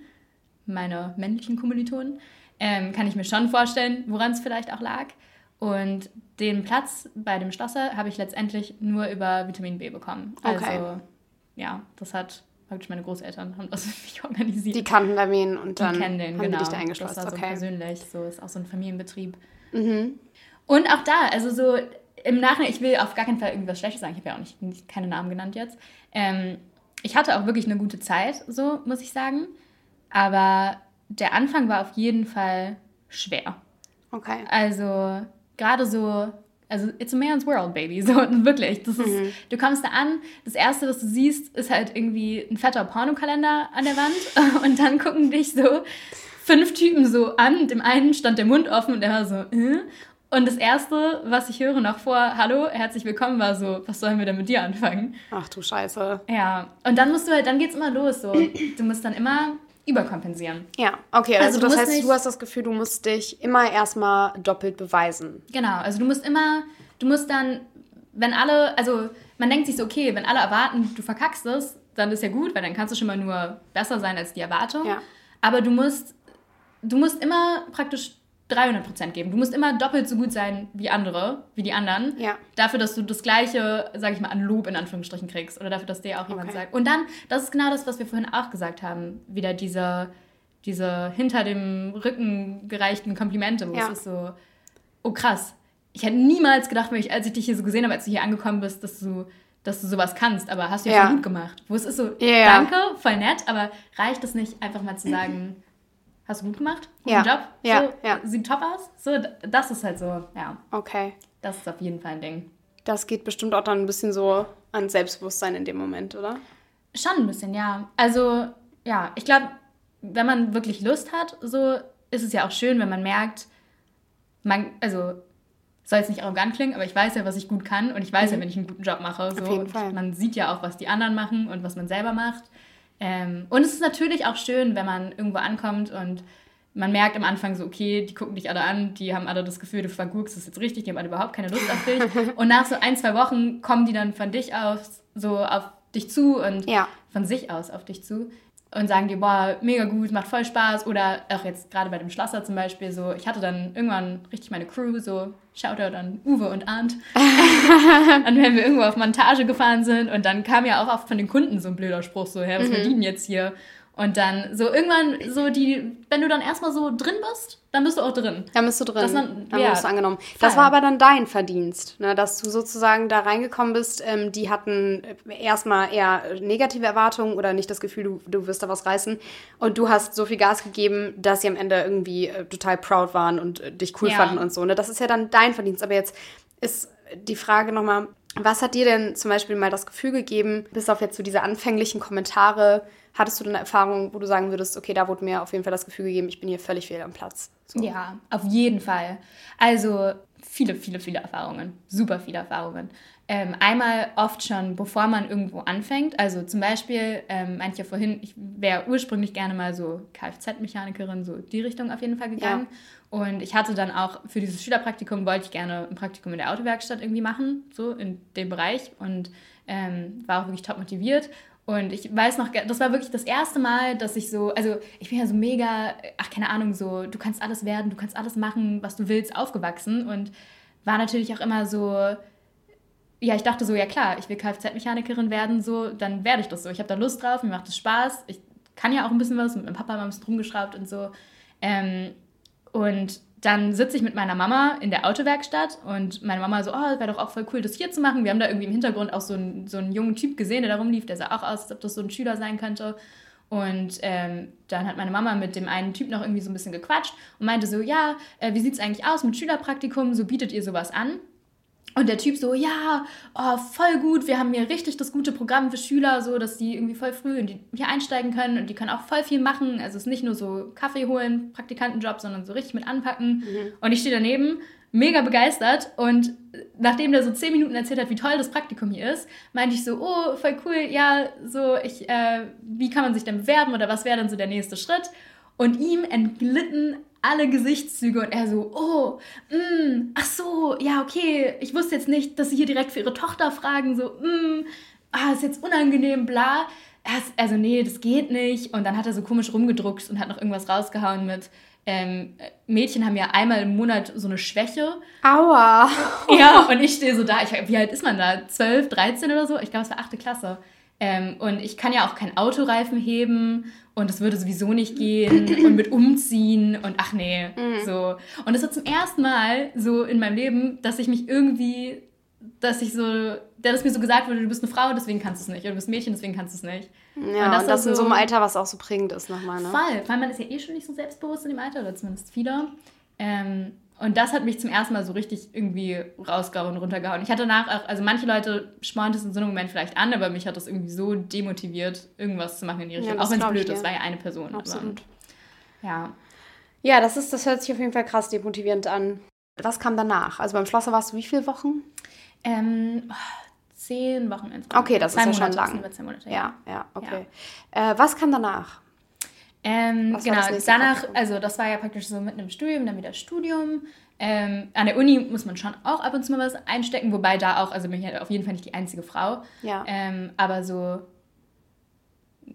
meine männlichen Kommilitonen, ähm, kann ich mir schon vorstellen, woran es vielleicht auch lag. Und den Platz bei dem Schlosser habe ich letztendlich nur über Vitamin B bekommen. Okay. Also ja, das hat praktisch meine Großeltern haben das [laughs] für mich organisiert. Die kannten Lamin und dann Die kennen den, haben genau. die dich da das eingeschlossen. war so Okay. persönlich, so ist auch so ein Familienbetrieb. Mhm. Und auch da, also so im Nachhinein, ich will auf gar keinen Fall irgendwas Schlechtes sagen, ich habe ja auch nicht, nicht keine Namen genannt jetzt. Ähm, ich hatte auch wirklich eine gute Zeit, so muss ich sagen. Aber der Anfang war auf jeden Fall schwer. Okay. Also gerade so, also it's a man's world, baby. [laughs] So wirklich. Das ist, du kommst da an, das erste, was du siehst, ist halt irgendwie ein fetter Pornokalender an der Wand [laughs] und dann gucken dich so fünf Typen so an. Dem einen stand der Mund offen und der war so, äh? Und das erste, was ich höre noch vor, hallo, herzlich willkommen, war so, was sollen wir denn mit dir anfangen? Ach du Scheiße. Ja. Und dann musst du halt, dann geht's immer los. So. Du musst dann immer überkompensieren. Ja, okay. Also, Also das heißt, nicht- du hast das Gefühl, du musst dich immer erstmal doppelt beweisen. Genau, also du musst immer, du musst dann, wenn alle, also man denkt sich so, okay, wenn alle erwarten, du verkackst es, dann ist ja gut, weil dann kannst du schon mal nur besser sein als die Erwartung. Ja. Aber du musst, du musst immer praktisch 300% geben. Du musst immer doppelt so gut sein wie andere, wie die anderen. Ja. Dafür, dass du das gleiche, sag ich mal, an Lob in Anführungsstrichen kriegst. Oder dafür, dass dir auch jemand Okay. sagt. Und dann, das ist genau das, was wir vorhin auch gesagt haben, wieder diese, diese hinter dem Rücken gereichten Komplimente, wo Ja. es ist so, oh krass, ich hätte niemals gedacht, wenn ich, als ich dich hier so gesehen habe, als du hier angekommen bist, dass du, dass du sowas kannst, aber hast du ja, Ja. voll gut gemacht. Wo es ist so, ja. danke, voll nett, aber reicht es nicht, einfach mal zu [clears throat] sagen, hast du gut gemacht? Guten Ja. Job? Ja, So, ja. Sieht top aus? So, das ist halt so, ja, Okay. das ist auf jeden Fall ein Ding. Das geht bestimmt auch dann ein bisschen so an Selbstbewusstsein in dem Moment, oder? Schon ein bisschen, ja. Also, ja, ich glaube, wenn man wirklich Lust hat, so ist es ja auch schön, wenn man merkt, man, also, soll jetzt nicht arrogant klingen, aber ich weiß ja, was ich gut kann und ich weiß ja, wenn ich einen guten Job mache. So. Mhm. jeden Und Fall. Man sieht ja auch, was die anderen machen und was man selber macht. Ähm, und es ist natürlich auch schön, wenn man irgendwo ankommt und man merkt am Anfang so, okay, die gucken dich alle an, die haben alle das Gefühl, du vergurkst es jetzt richtig, die haben alle überhaupt keine Lust auf dich. [laughs] und nach so ein, zwei Wochen kommen die dann von dich aus, so auf dich zu und Ja. von sich aus auf dich zu und sagen dir, boah, mega gut, macht voll Spaß. Oder auch jetzt gerade bei dem Schlosser zum Beispiel, so, ich hatte dann irgendwann richtig meine Crew, so Shoutout an Uwe und Arndt. [laughs] und wenn wir irgendwo auf Montage gefahren sind und dann kam ja auch oft von den Kunden so ein blöder Spruch, so, hä, was verdienen jetzt hier? Und dann so irgendwann so die, wenn du dann erstmal so drin bist, dann bist du auch drin. Da bist du drin. Das man- dann ja, wirst du angenommen. Das voll. war aber dann dein Verdienst, ne? dass du sozusagen da reingekommen bist. Ähm, die hatten äh, erstmal eher negative Erwartungen oder nicht das Gefühl, du, du wirst da was reißen. Und du hast so viel Gas gegeben, dass sie am Ende irgendwie äh, total proud waren und äh, dich cool Ja. fanden und so. Ne? Das ist ja dann dein Verdienst. Aber jetzt ist die Frage nochmal, was hat dir denn zum Beispiel mal das Gefühl gegeben, bis auf jetzt so diese anfänglichen Kommentare, hattest du denn eine Erfahrung, wo du sagen würdest, okay, da wurde mir auf jeden Fall das Gefühl gegeben, ich bin hier völlig fehl am Platz? So. Ja, auf jeden Fall. Also viele, viele, viele Erfahrungen. Super viele Erfahrungen. Ähm, einmal oft schon, bevor man irgendwo anfängt. Also zum Beispiel, ähm, manche vorhin, ich wäre ursprünglich gerne mal so Kfz-Mechanikerin, so die Richtung auf jeden Fall gegangen. Ja. Und ich hatte dann auch für dieses Schülerpraktikum, wollte ich gerne ein Praktikum in der Autowerkstatt irgendwie machen, so in dem Bereich. Und ähm, war auch wirklich top motiviert. Und ich weiß noch, das war wirklich das erste Mal, dass ich so, also ich bin ja so mega, ach keine Ahnung, so, du kannst alles werden, du kannst alles machen, was du willst, aufgewachsen. Und war natürlich auch immer so, ja, ich dachte so, ja klar, ich will Kfz-Mechanikerin werden, so, dann werde ich das so. Ich habe da Lust drauf, mir macht es Spaß. Ich kann ja auch ein bisschen was, mit meinem Papa mal ein bisschen rumgeschraubt und so. Ähm, und dann sitze ich mit meiner Mama in der Autowerkstatt und meine Mama so, oh, wäre doch auch voll cool, das hier zu machen. Wir haben da irgendwie im Hintergrund auch so einen, so einen jungen Typ gesehen, der da rumlief, der sah auch aus, als ob das so ein Schüler sein könnte. Und ähm, dann hat meine Mama mit dem einen Typ noch irgendwie so ein bisschen gequatscht und meinte so, ja, äh, wie es eigentlich aus mit Schülerpraktikum? So bietet ihr sowas an? Und der Typ so, ja, oh, voll gut, wir haben hier richtig das gute Programm für Schüler, so dass die irgendwie voll früh in die, hier einsteigen können und die können auch voll viel machen. Also es ist nicht nur so Kaffee holen, Praktikantenjob, sondern so richtig mit anpacken. Mhm. Und ich stehe daneben, mega begeistert und nachdem der so zehn Minuten erzählt hat, wie toll das Praktikum hier ist, meinte ich so, oh, voll cool, ja, so, ich, äh, wie kann man sich denn bewerben oder was wäre dann so der nächste Schritt? Und ihm entglitten alle Gesichtszüge und er so, oh, mm, ach so, ja, okay, ich wusste jetzt nicht, dass sie hier direkt für ihre Tochter fragen, so, mm, ah, ist jetzt unangenehm, bla. Also, nee, das geht nicht. Und dann hat er so komisch rumgedruckt und hat noch irgendwas rausgehauen mit, ähm, Mädchen haben ja einmal im Monat so eine Schwäche. Aua. [laughs] Ja, und ich stehe so da. Ich, wie alt ist man da? 12, 13 oder so? Ich glaube, es war 8. Klasse. Ähm, und ich kann ja auch kein Autoreifen heben und das würde sowieso nicht gehen und mit umziehen und ach nee, mhm. so. Und es war zum ersten Mal so in meinem Leben, dass ich mich irgendwie, dass ich so, dass mir so gesagt wurde, du bist eine Frau, deswegen kannst du es nicht. Oder du bist Mädchen, deswegen kannst du es nicht. Ja, und das, und das so, in so einem Alter, was auch so prägend ist nochmal, ne? Voll, weil man ist ja eh schon nicht so selbstbewusst in dem Alter, oder zumindest viele. Ähm, und das hat mich zum ersten Mal so richtig irgendwie rausgehauen und runtergehauen. Ich hatte danach auch, also manche Leute spornt es in so einem Moment vielleicht an, aber mich hat das irgendwie so demotiviert, irgendwas zu machen in die Richtung. Ja, auch wenn es blöd ist, war ja eine Person. Absolut. Aber, ja. Ja, das ist, das hört sich auf jeden Fall krass demotivierend an. Was kam danach? Also beim Schlosser warst du wie viele Wochen? Ähm, zehn Wochen insgesamt. Okay, das Zwei ist ja Monate, schon lang. Monate, ja. ja, ja, okay. Ja. Äh, was kam danach? Ähm, genau, danach, also das war ja praktisch so mitten im Studium, dann wieder Studium. Ähm, an der Uni muss man schon auch ab und zu mal was einstecken, wobei da auch, also bin ich halt auf jeden Fall nicht die einzige Frau. Ja. Ähm, aber so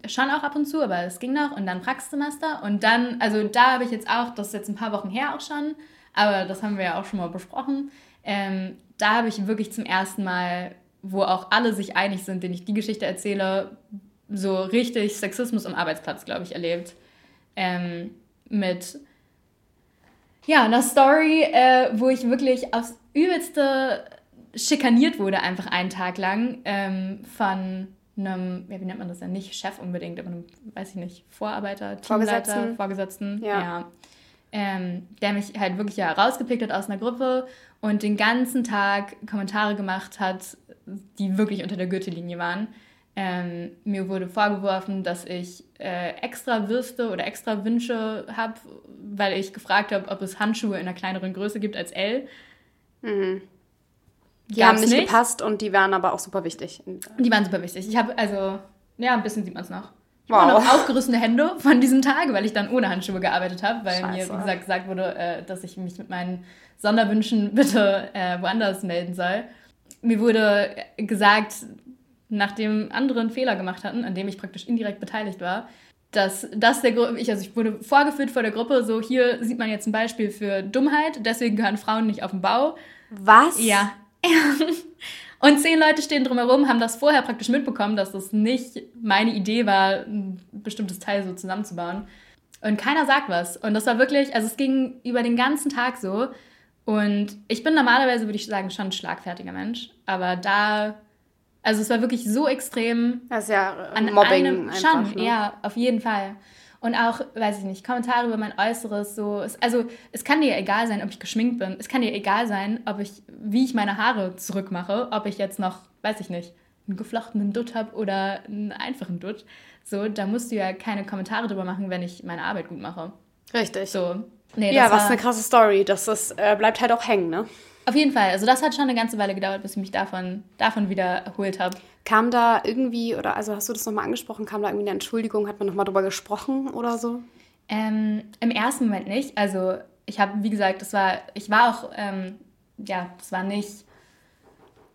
schon auch ab und zu, aber es ging noch. Und dann Praxissemester. Und dann, also da habe ich jetzt auch, das ist jetzt ein paar Wochen her auch schon, aber das haben wir ja auch schon mal besprochen. Ähm, da habe ich wirklich zum ersten Mal, wo auch alle sich einig sind, denen ich die Geschichte erzähle, so richtig Sexismus am Arbeitsplatz, glaube ich, erlebt. Ähm, mit ja, einer Story, äh, wo ich wirklich aufs Übelste schikaniert wurde, einfach einen Tag lang, ähm, von einem, ja, wie nennt man das denn? Nicht Chef unbedingt, aber einem, weiß ich nicht, Vorarbeiter, Teamleiter, Vorgesetzten, Vorgesetzten ja. ja. Ähm, der mich halt wirklich ja rausgepickt hat aus einer Gruppe und den ganzen Tag Kommentare gemacht hat, die wirklich unter der Gürtellinie waren. Ähm, mir wurde vorgeworfen, dass ich äh, extra Würste oder extra Wünsche habe, weil ich gefragt habe, ob es Handschuhe in einer kleineren Größe gibt als L. Mhm. Die Gab's haben nicht, nicht, gepasst und die waren aber auch super wichtig. Die waren super wichtig. Ich habe also, ja, ein bisschen sieht man es noch. Ich wow. habe noch aufgerissene Hände von diesem Tag, weil ich dann ohne Handschuhe gearbeitet habe, weil Scheiße. mir, wie gesagt, gesagt wurde, äh, dass ich mich mit meinen Sonderwünschen bitte äh, woanders melden soll. Mir wurde gesagt, nachdem andere einen Fehler gemacht hatten, an dem ich praktisch indirekt beteiligt war, dass das der Gruppe, ich, also ich wurde vorgeführt vor der Gruppe, so hier sieht man jetzt ein Beispiel für Dummheit, deswegen gehören Frauen nicht auf den Bau. Was? Ja. [laughs] Und zehn Leute stehen drumherum, haben das vorher praktisch mitbekommen, dass das nicht meine Idee war, ein bestimmtes Teil so zusammenzubauen. Und keiner sagt was. Und das war wirklich, also es ging über den ganzen Tag so. Und ich bin normalerweise, würde ich sagen, schon ein schlagfertiger Mensch. Aber da also es war wirklich so extrem. Das ist ja an Mobbing einem einfach, schon, ne? ja, auf jeden Fall. Und auch, weiß ich nicht, Kommentare über mein Äußeres, so. also es kann dir egal sein, ob ich geschminkt bin. Es kann dir egal sein, ob ich, wie ich meine Haare zurückmache, ob ich jetzt noch, weiß ich nicht, einen geflochtenen Dutt habe oder einen einfachen Dutt. So, da musst du ja keine Kommentare drüber machen, wenn ich meine Arbeit gut mache. Richtig. So. Nee, ja, was eine krasse Story. Das ist, äh, bleibt halt auch hängen, ne? Auf jeden Fall. Also das hat schon eine ganze Weile gedauert, bis ich mich davon, davon wieder erholt habe. Kam da irgendwie, oder also hast du das nochmal angesprochen, kam da irgendwie eine Entschuldigung, hat man nochmal drüber gesprochen oder so? Ähm, Im ersten Moment nicht. Also ich habe, wie gesagt, das war, ich war auch, ähm, ja, das war nicht,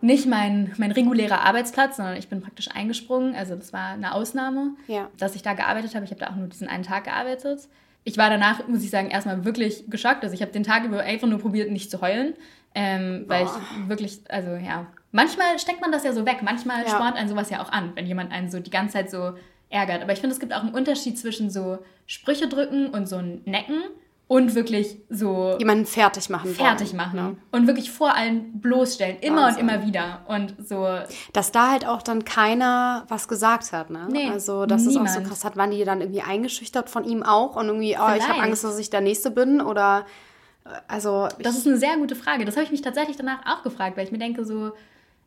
nicht mein, mein regulärer Arbeitsplatz, sondern ich bin praktisch eingesprungen. Also das war eine Ausnahme, Ja. dass ich da gearbeitet habe. Ich habe da auch nur diesen einen Tag gearbeitet. Ich war danach, muss ich sagen, erstmal wirklich geschockt. Also ich habe den Tag über einfach nur probiert, nicht zu heulen. Ähm, weil ich wirklich, also ja, manchmal steckt man das ja so weg. Manchmal Ja. spornt einen sowas ja auch an, wenn jemand einen so die ganze Zeit so ärgert. Aber ich finde, es gibt auch einen Unterschied zwischen so Sprüche drücken und so ein Necken und wirklich so Jemanden fertig machen fertig wollen, machen ne? und wirklich vor allen bloßstellen, immer Wahnsinn. und immer wieder und so. Dass da halt auch dann keiner was gesagt hat, ne? Nee, also das ist auch so niemand. krass. Hat waren die dann irgendwie eingeschüchtert von ihm auch und irgendwie, oh, ich habe Vielleicht. Angst, dass ich der Nächste bin oder also Das ist eine sehr gute Frage. Das habe ich mich tatsächlich danach auch gefragt, weil ich mir denke so,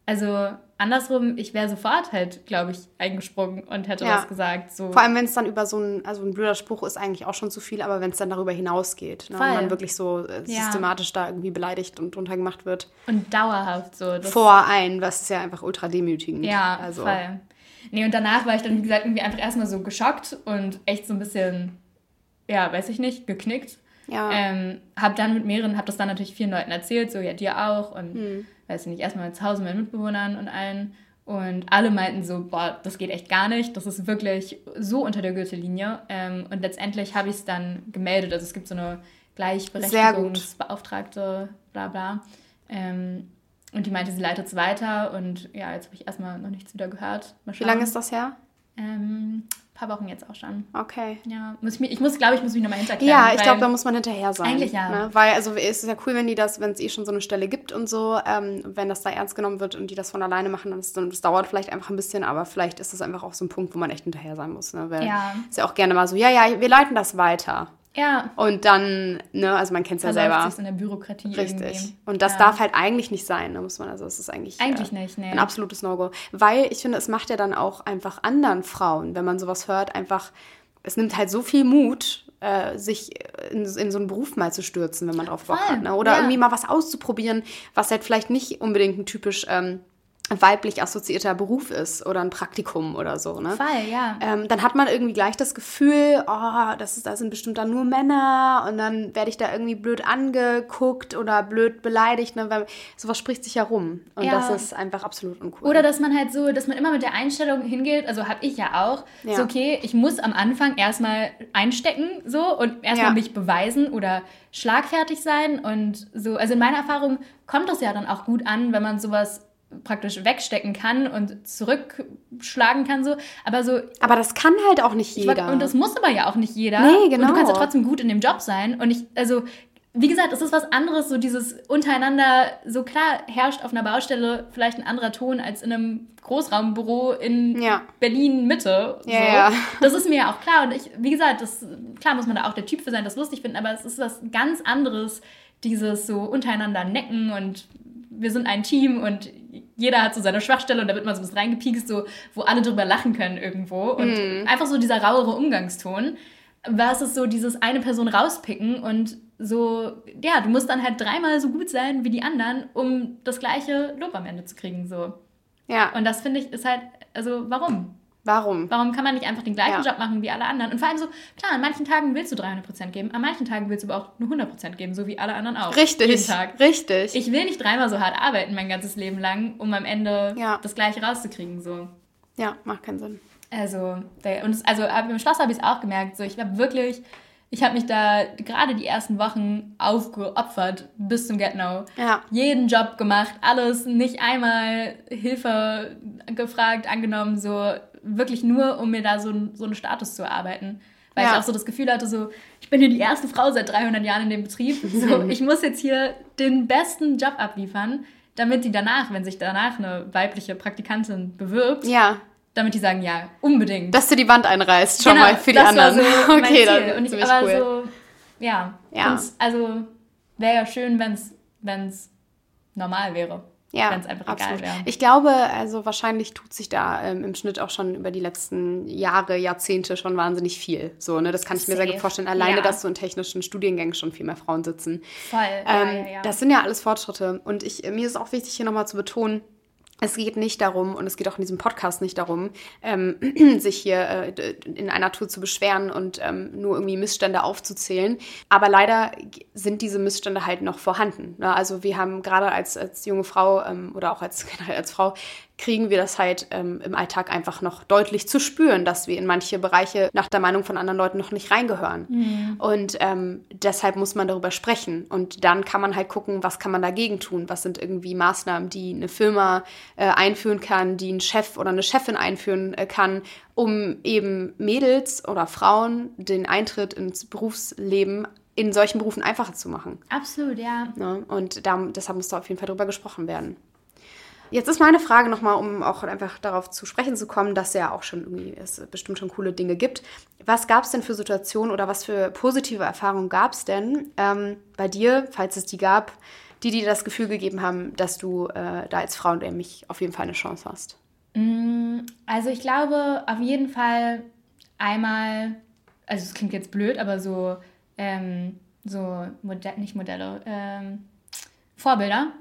also andersrum, ich wäre sofort halt, glaube ich, eingesprungen und hätte Ja. was gesagt. So. vor allem wenn es dann über so ein, also ein blöder Spruch ist eigentlich auch schon zu viel, aber wenn es dann darüber hinausgeht, ne? Voll. und man wirklich so äh, Ja. systematisch da irgendwie beleidigt und drunter gemacht wird, Und dauerhaft so. Vor ein, was ist ja einfach ultra demütigend. Ja, also voll. Nee, und danach war ich dann, wie gesagt, irgendwie einfach erstmal so geschockt und echt so ein bisschen, ja, weiß ich nicht, geknickt. Ja. Ähm, hab dann mit mehreren, hab das dann natürlich vielen Leuten erzählt, so ja, dir auch und Hm. weiß ich nicht, erstmal zu Hause meinen Mitbewohnern und allen. Und alle meinten so, boah, das geht echt gar nicht, das ist wirklich so unter der Gürtellinie. Ähm, und letztendlich habe ich es dann gemeldet. Also es gibt so eine Gleichberechtigungsbeauftragte, bla bla. Ähm, und die meinte, sie leitet es weiter und ja, jetzt habe ich erstmal noch nichts wieder gehört. Wie lange ist das her? Ähm, paar Wochen jetzt auch schon. Okay. Ja, muss ich, mich- ich muss, glaube ich, muss mich nochmal hinterklären. Ja, ich glaube, da muss man hinterher sein. Eigentlich ja. Ne? Weil, also es ist ja cool, wenn die das, wenn es eh schon so eine Stelle gibt und so, ähm, wenn das da ernst genommen wird und die das von alleine machen, dann ist, das dauert vielleicht einfach ein bisschen, aber vielleicht ist das einfach auch so ein Punkt, wo man echt hinterher sein muss. Ne? Weil Ja. ist ja auch gerne mal so, ja, ja, wir leiten das weiter. Ja, Und dann, ne, also man kennt es ja selber. sich in der Bürokratie Richtig. irgendwie. Und das ja. darf halt eigentlich nicht sein, ne, muss man, also es ist eigentlich, Eigentlich äh, nicht, nee. ein absolutes No-Go. Weil ich finde, es macht ja dann auch einfach anderen Frauen, wenn man sowas hört, einfach, es nimmt halt so viel Mut, äh, sich in, in so einen Beruf mal zu stürzen, wenn man drauf Bock hat. Ne? Oder ja. irgendwie mal was auszuprobieren, was halt vielleicht nicht unbedingt ein typisch ähm, weiblich assoziierter Beruf ist oder ein Praktikum oder so. Ne? Fall, ja. ähm, dann hat man irgendwie gleich das Gefühl, oh, das ist, da sind bestimmt dann nur Männer und dann werde ich da irgendwie blöd angeguckt oder blöd beleidigt. Ne? Weil sowas spricht sich ja rum. Und Ja. das ist einfach absolut uncool. Oder dass man halt so, dass man immer mit der Einstellung hingeht, also habe ich ja auch, Ja. so okay, ich muss am Anfang erstmal einstecken so und erstmal Ja. mich beweisen oder schlagfertig sein und so. Also in meiner Erfahrung kommt das ja dann auch gut an, wenn man sowas praktisch wegstecken kann und zurückschlagen kann so. Aber so Aber das kann halt auch nicht jeder. Und das muss aber ja auch nicht jeder. Nee, Und genau. du kannst ja trotzdem gut in dem Job sein. Und ich, also, wie gesagt, es ist was anderes, so dieses untereinander, so klar herrscht auf einer Baustelle vielleicht ein anderer Ton als in einem Großraumbüro in Ja. Berlin Mitte. So. Ja, ja. [laughs] Das ist mir ja auch klar. Und ich, wie gesagt, das, klar muss man da auch der Typ für sein, das lustig finden, aber es ist was ganz anderes, dieses so untereinander necken und wir sind ein Team und jeder hat so seine Schwachstelle und da wird mal so ein bisschen reingepiekst, so, wo alle drüber lachen können irgendwo. Und Mhm. einfach so dieser rauere Umgangston. Versus so dieses eine Person rauspicken und so, ja, du musst dann halt dreimal so gut sein wie die anderen, um das gleiche Lob am Ende zu kriegen. So. ja. Und das finde ich ist halt, also warum? Warum? Warum kann man nicht einfach den gleichen Ja. Job machen wie alle anderen? Und vor allem so, klar, an manchen Tagen willst du 300% geben, an manchen Tagen willst du aber auch nur 100% geben, so wie alle anderen auch. Richtig. Jeden Tag. Richtig. Ich will nicht dreimal so hart arbeiten mein ganzes Leben lang, um am Ende Ja. das Gleiche rauszukriegen. So. ja, macht keinen Sinn. Also, und es, also im Schloss habe ich es auch gemerkt. So, ich habe wirklich, ich habe mich da gerade die ersten Wochen aufgeopfert bis zum Get No. Ja. Jeden Job gemacht, alles, nicht einmal Hilfe gefragt, angenommen, so wirklich nur, um mir da so, so einen Status zu erarbeiten. Weil Ja. ich auch so das Gefühl hatte, so, ich bin hier die erste Frau seit 300 Jahren in dem Betrieb. [laughs] So, ich muss jetzt hier den besten Job abliefern, damit die danach, wenn sich danach eine weibliche Praktikantin bewirbt, Ja. damit die sagen, ja, unbedingt. Dass du die Wand einreißt, schon mal für die Genau, anderen. So [laughs] okay, das Und ich, aber cool. so, ja, Ja. also wäre ja schön, wenn es normal wäre. Ja, es einfach absolut. egal. Ich glaube, also wahrscheinlich tut sich da ähm, im Schnitt auch schon über die letzten Jahre, Jahrzehnte schon wahnsinnig viel. So, ne, das kann ich mir sehr gut Safe. vorstellen. Alleine, Ja. dass so in technischen Studiengängen schon viel mehr Frauen sitzen. Voll. Ähm, ja, ja. Das sind ja alles Fortschritte. Und ich, mir ist auch wichtig, hier nochmal zu betonen, es geht nicht darum, und es geht auch in diesem Podcast nicht darum, ähm, [clears throat] sich hier äh, in einer Tour zu beschweren und ähm, nur irgendwie Missstände aufzuzählen. Aber leider sind diese Missstände halt noch vorhanden. Ne? Also wir haben gerade als, als junge Frau ähm, oder auch als, [laughs] als Frau, kriegen wir das halt ähm, im Alltag einfach noch deutlich zu spüren, dass wir in manche Bereiche nach der Meinung von anderen Leuten noch nicht reingehören. Und ähm, deshalb muss man darüber sprechen. Und dann kann man halt gucken, was kann man dagegen tun? Was sind irgendwie Maßnahmen, die eine Firma äh, einführen kann, die ein Chef oder eine Chefin einführen äh, kann, um eben Mädels oder Frauen den Eintritt ins Berufsleben in solchen Berufen einfacher zu machen. Absolut, ja. Ne? Und da, deshalb muss da auf jeden Fall drüber gesprochen werden. Jetzt ist meine Frage nochmal, um auch einfach darauf zu sprechen zu kommen, dass ja auch schon irgendwie es bestimmt schon coole Dinge gibt. Was gab es denn für Situationen oder was für positive Erfahrungen gab es denn ähm, bei dir, falls es die gab, die dir das Gefühl gegeben haben, dass du äh, da als Frau nämlich auf jeden Fall eine Chance hast? Also ich glaube auf jeden Fall einmal, also es klingt jetzt blöd, aber so, ähm, so Modell, nicht Modelle, ähm, Vorbilder.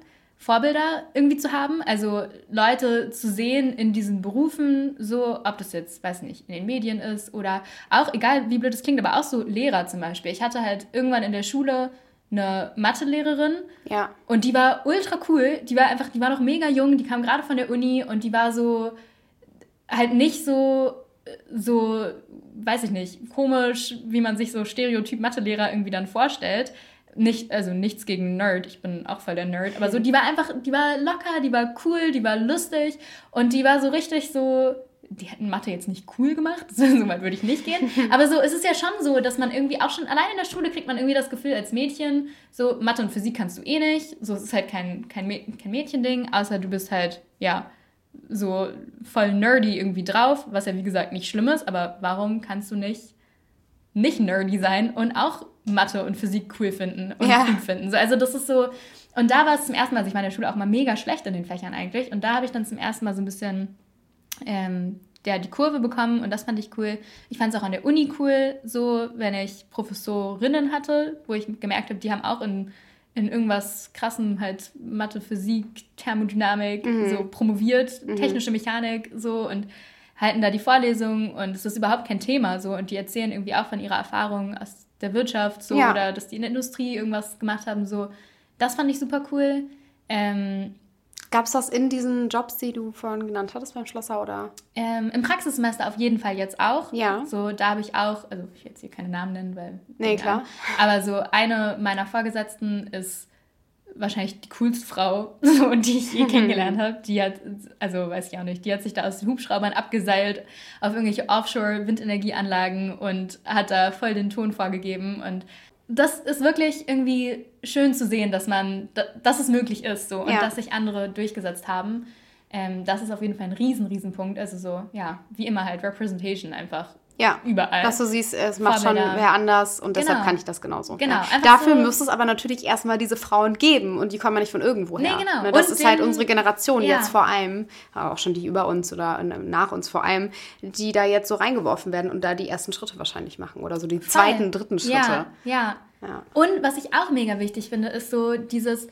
Vorbilder irgendwie zu haben, also Leute zu sehen in diesen Berufen, so, ob das jetzt, weiß nicht, in den Medien ist oder auch, egal wie blöd es klingt, aber auch so Lehrer zum Beispiel. Ich hatte halt irgendwann in der Schule eine Mathelehrerin, Ja. und die war ultra cool. Die war einfach, die war noch mega jung, die kam gerade von der Uni und die war so halt nicht so, so, weiß ich nicht, komisch, wie man sich so Stereotyp Mathelehrer irgendwie dann vorstellt. Nicht, also nichts gegen Nerd, ich bin auch voll der Nerd, aber so, die war einfach, die war locker, die war cool, die war lustig und die war so richtig so, die hätten Mathe jetzt nicht cool gemacht, [laughs] so weit würde ich nicht gehen. [laughs] Aber so, es ist ja schon so, dass man irgendwie auch schon, allein in der Schule kriegt man irgendwie das Gefühl als Mädchen, so Mathe und Physik kannst du eh nicht. So, es ist halt kein, kein, Mä- kein Mädchending, außer du bist halt, ja, so voll nerdy irgendwie drauf, was ja wie gesagt nicht schlimm ist, aber warum kannst du nicht nicht nerdy sein und auch Mathe und Physik cool finden und Ja. gut finden. So, also das ist so, und da war es zum ersten Mal, also ich war in der Schule auch mal mega schlecht in den Fächern eigentlich und da habe ich dann zum ersten Mal so ein bisschen ähm, der, die Kurve bekommen und das fand ich cool. Ich fand es auch an der Uni cool, so wenn ich Professorinnen hatte, wo ich gemerkt habe, die haben auch in, in irgendwas krassem halt Mathe, Physik, Thermodynamik so promoviert, technische Mechanik so und halten da die Vorlesungen und es ist überhaupt kein Thema so und die erzählen irgendwie auch von ihrer Erfahrung aus der Wirtschaft so Ja. oder dass die in der Industrie irgendwas gemacht haben so. Das fand ich super cool. Ähm, Gab es das in diesen Jobs, die du vorhin genannt hattest beim Schlosser oder? Ähm, Im Praxissemester auf jeden Fall jetzt auch. Ja. So, da habe ich auch, also ich will jetzt hier keine Namen nennen, weil. Nee, klar. Aber so eine meiner Vorgesetzten ist wahrscheinlich die coolste Frau, [laughs] so, die ich je kennengelernt habe. Die hat, also weiß ich auch nicht, die hat sich da aus den Hubschraubern abgeseilt auf irgendwelche Offshore-Windenergieanlagen und hat da voll den Ton vorgegeben. Und das ist wirklich irgendwie schön zu sehen, dass man, da- dass es möglich ist so und Ja. dass sich andere durchgesetzt haben. Ähm, das ist auf jeden Fall ein riesen, riesen Punkt. Also so, ja, wie immer halt Representation einfach Ja. überall. Dass du siehst, es macht schon wer anders und deshalb Genau. kann ich das genauso. Genau, Ja. Dafür so- muss es aber natürlich erstmal diese Frauen geben und die kommen ja nicht von irgendwo her. Nee, genau. Ne, das Und ist halt unsere Generation Ja. jetzt vor allem, aber auch schon die über uns oder nach uns vor allem, die da jetzt so reingeworfen werden und da die ersten Schritte wahrscheinlich machen oder so die zweiten, dritten Schritte. Ja, ja. Ja. Und was ich auch mega wichtig finde, ist so dieses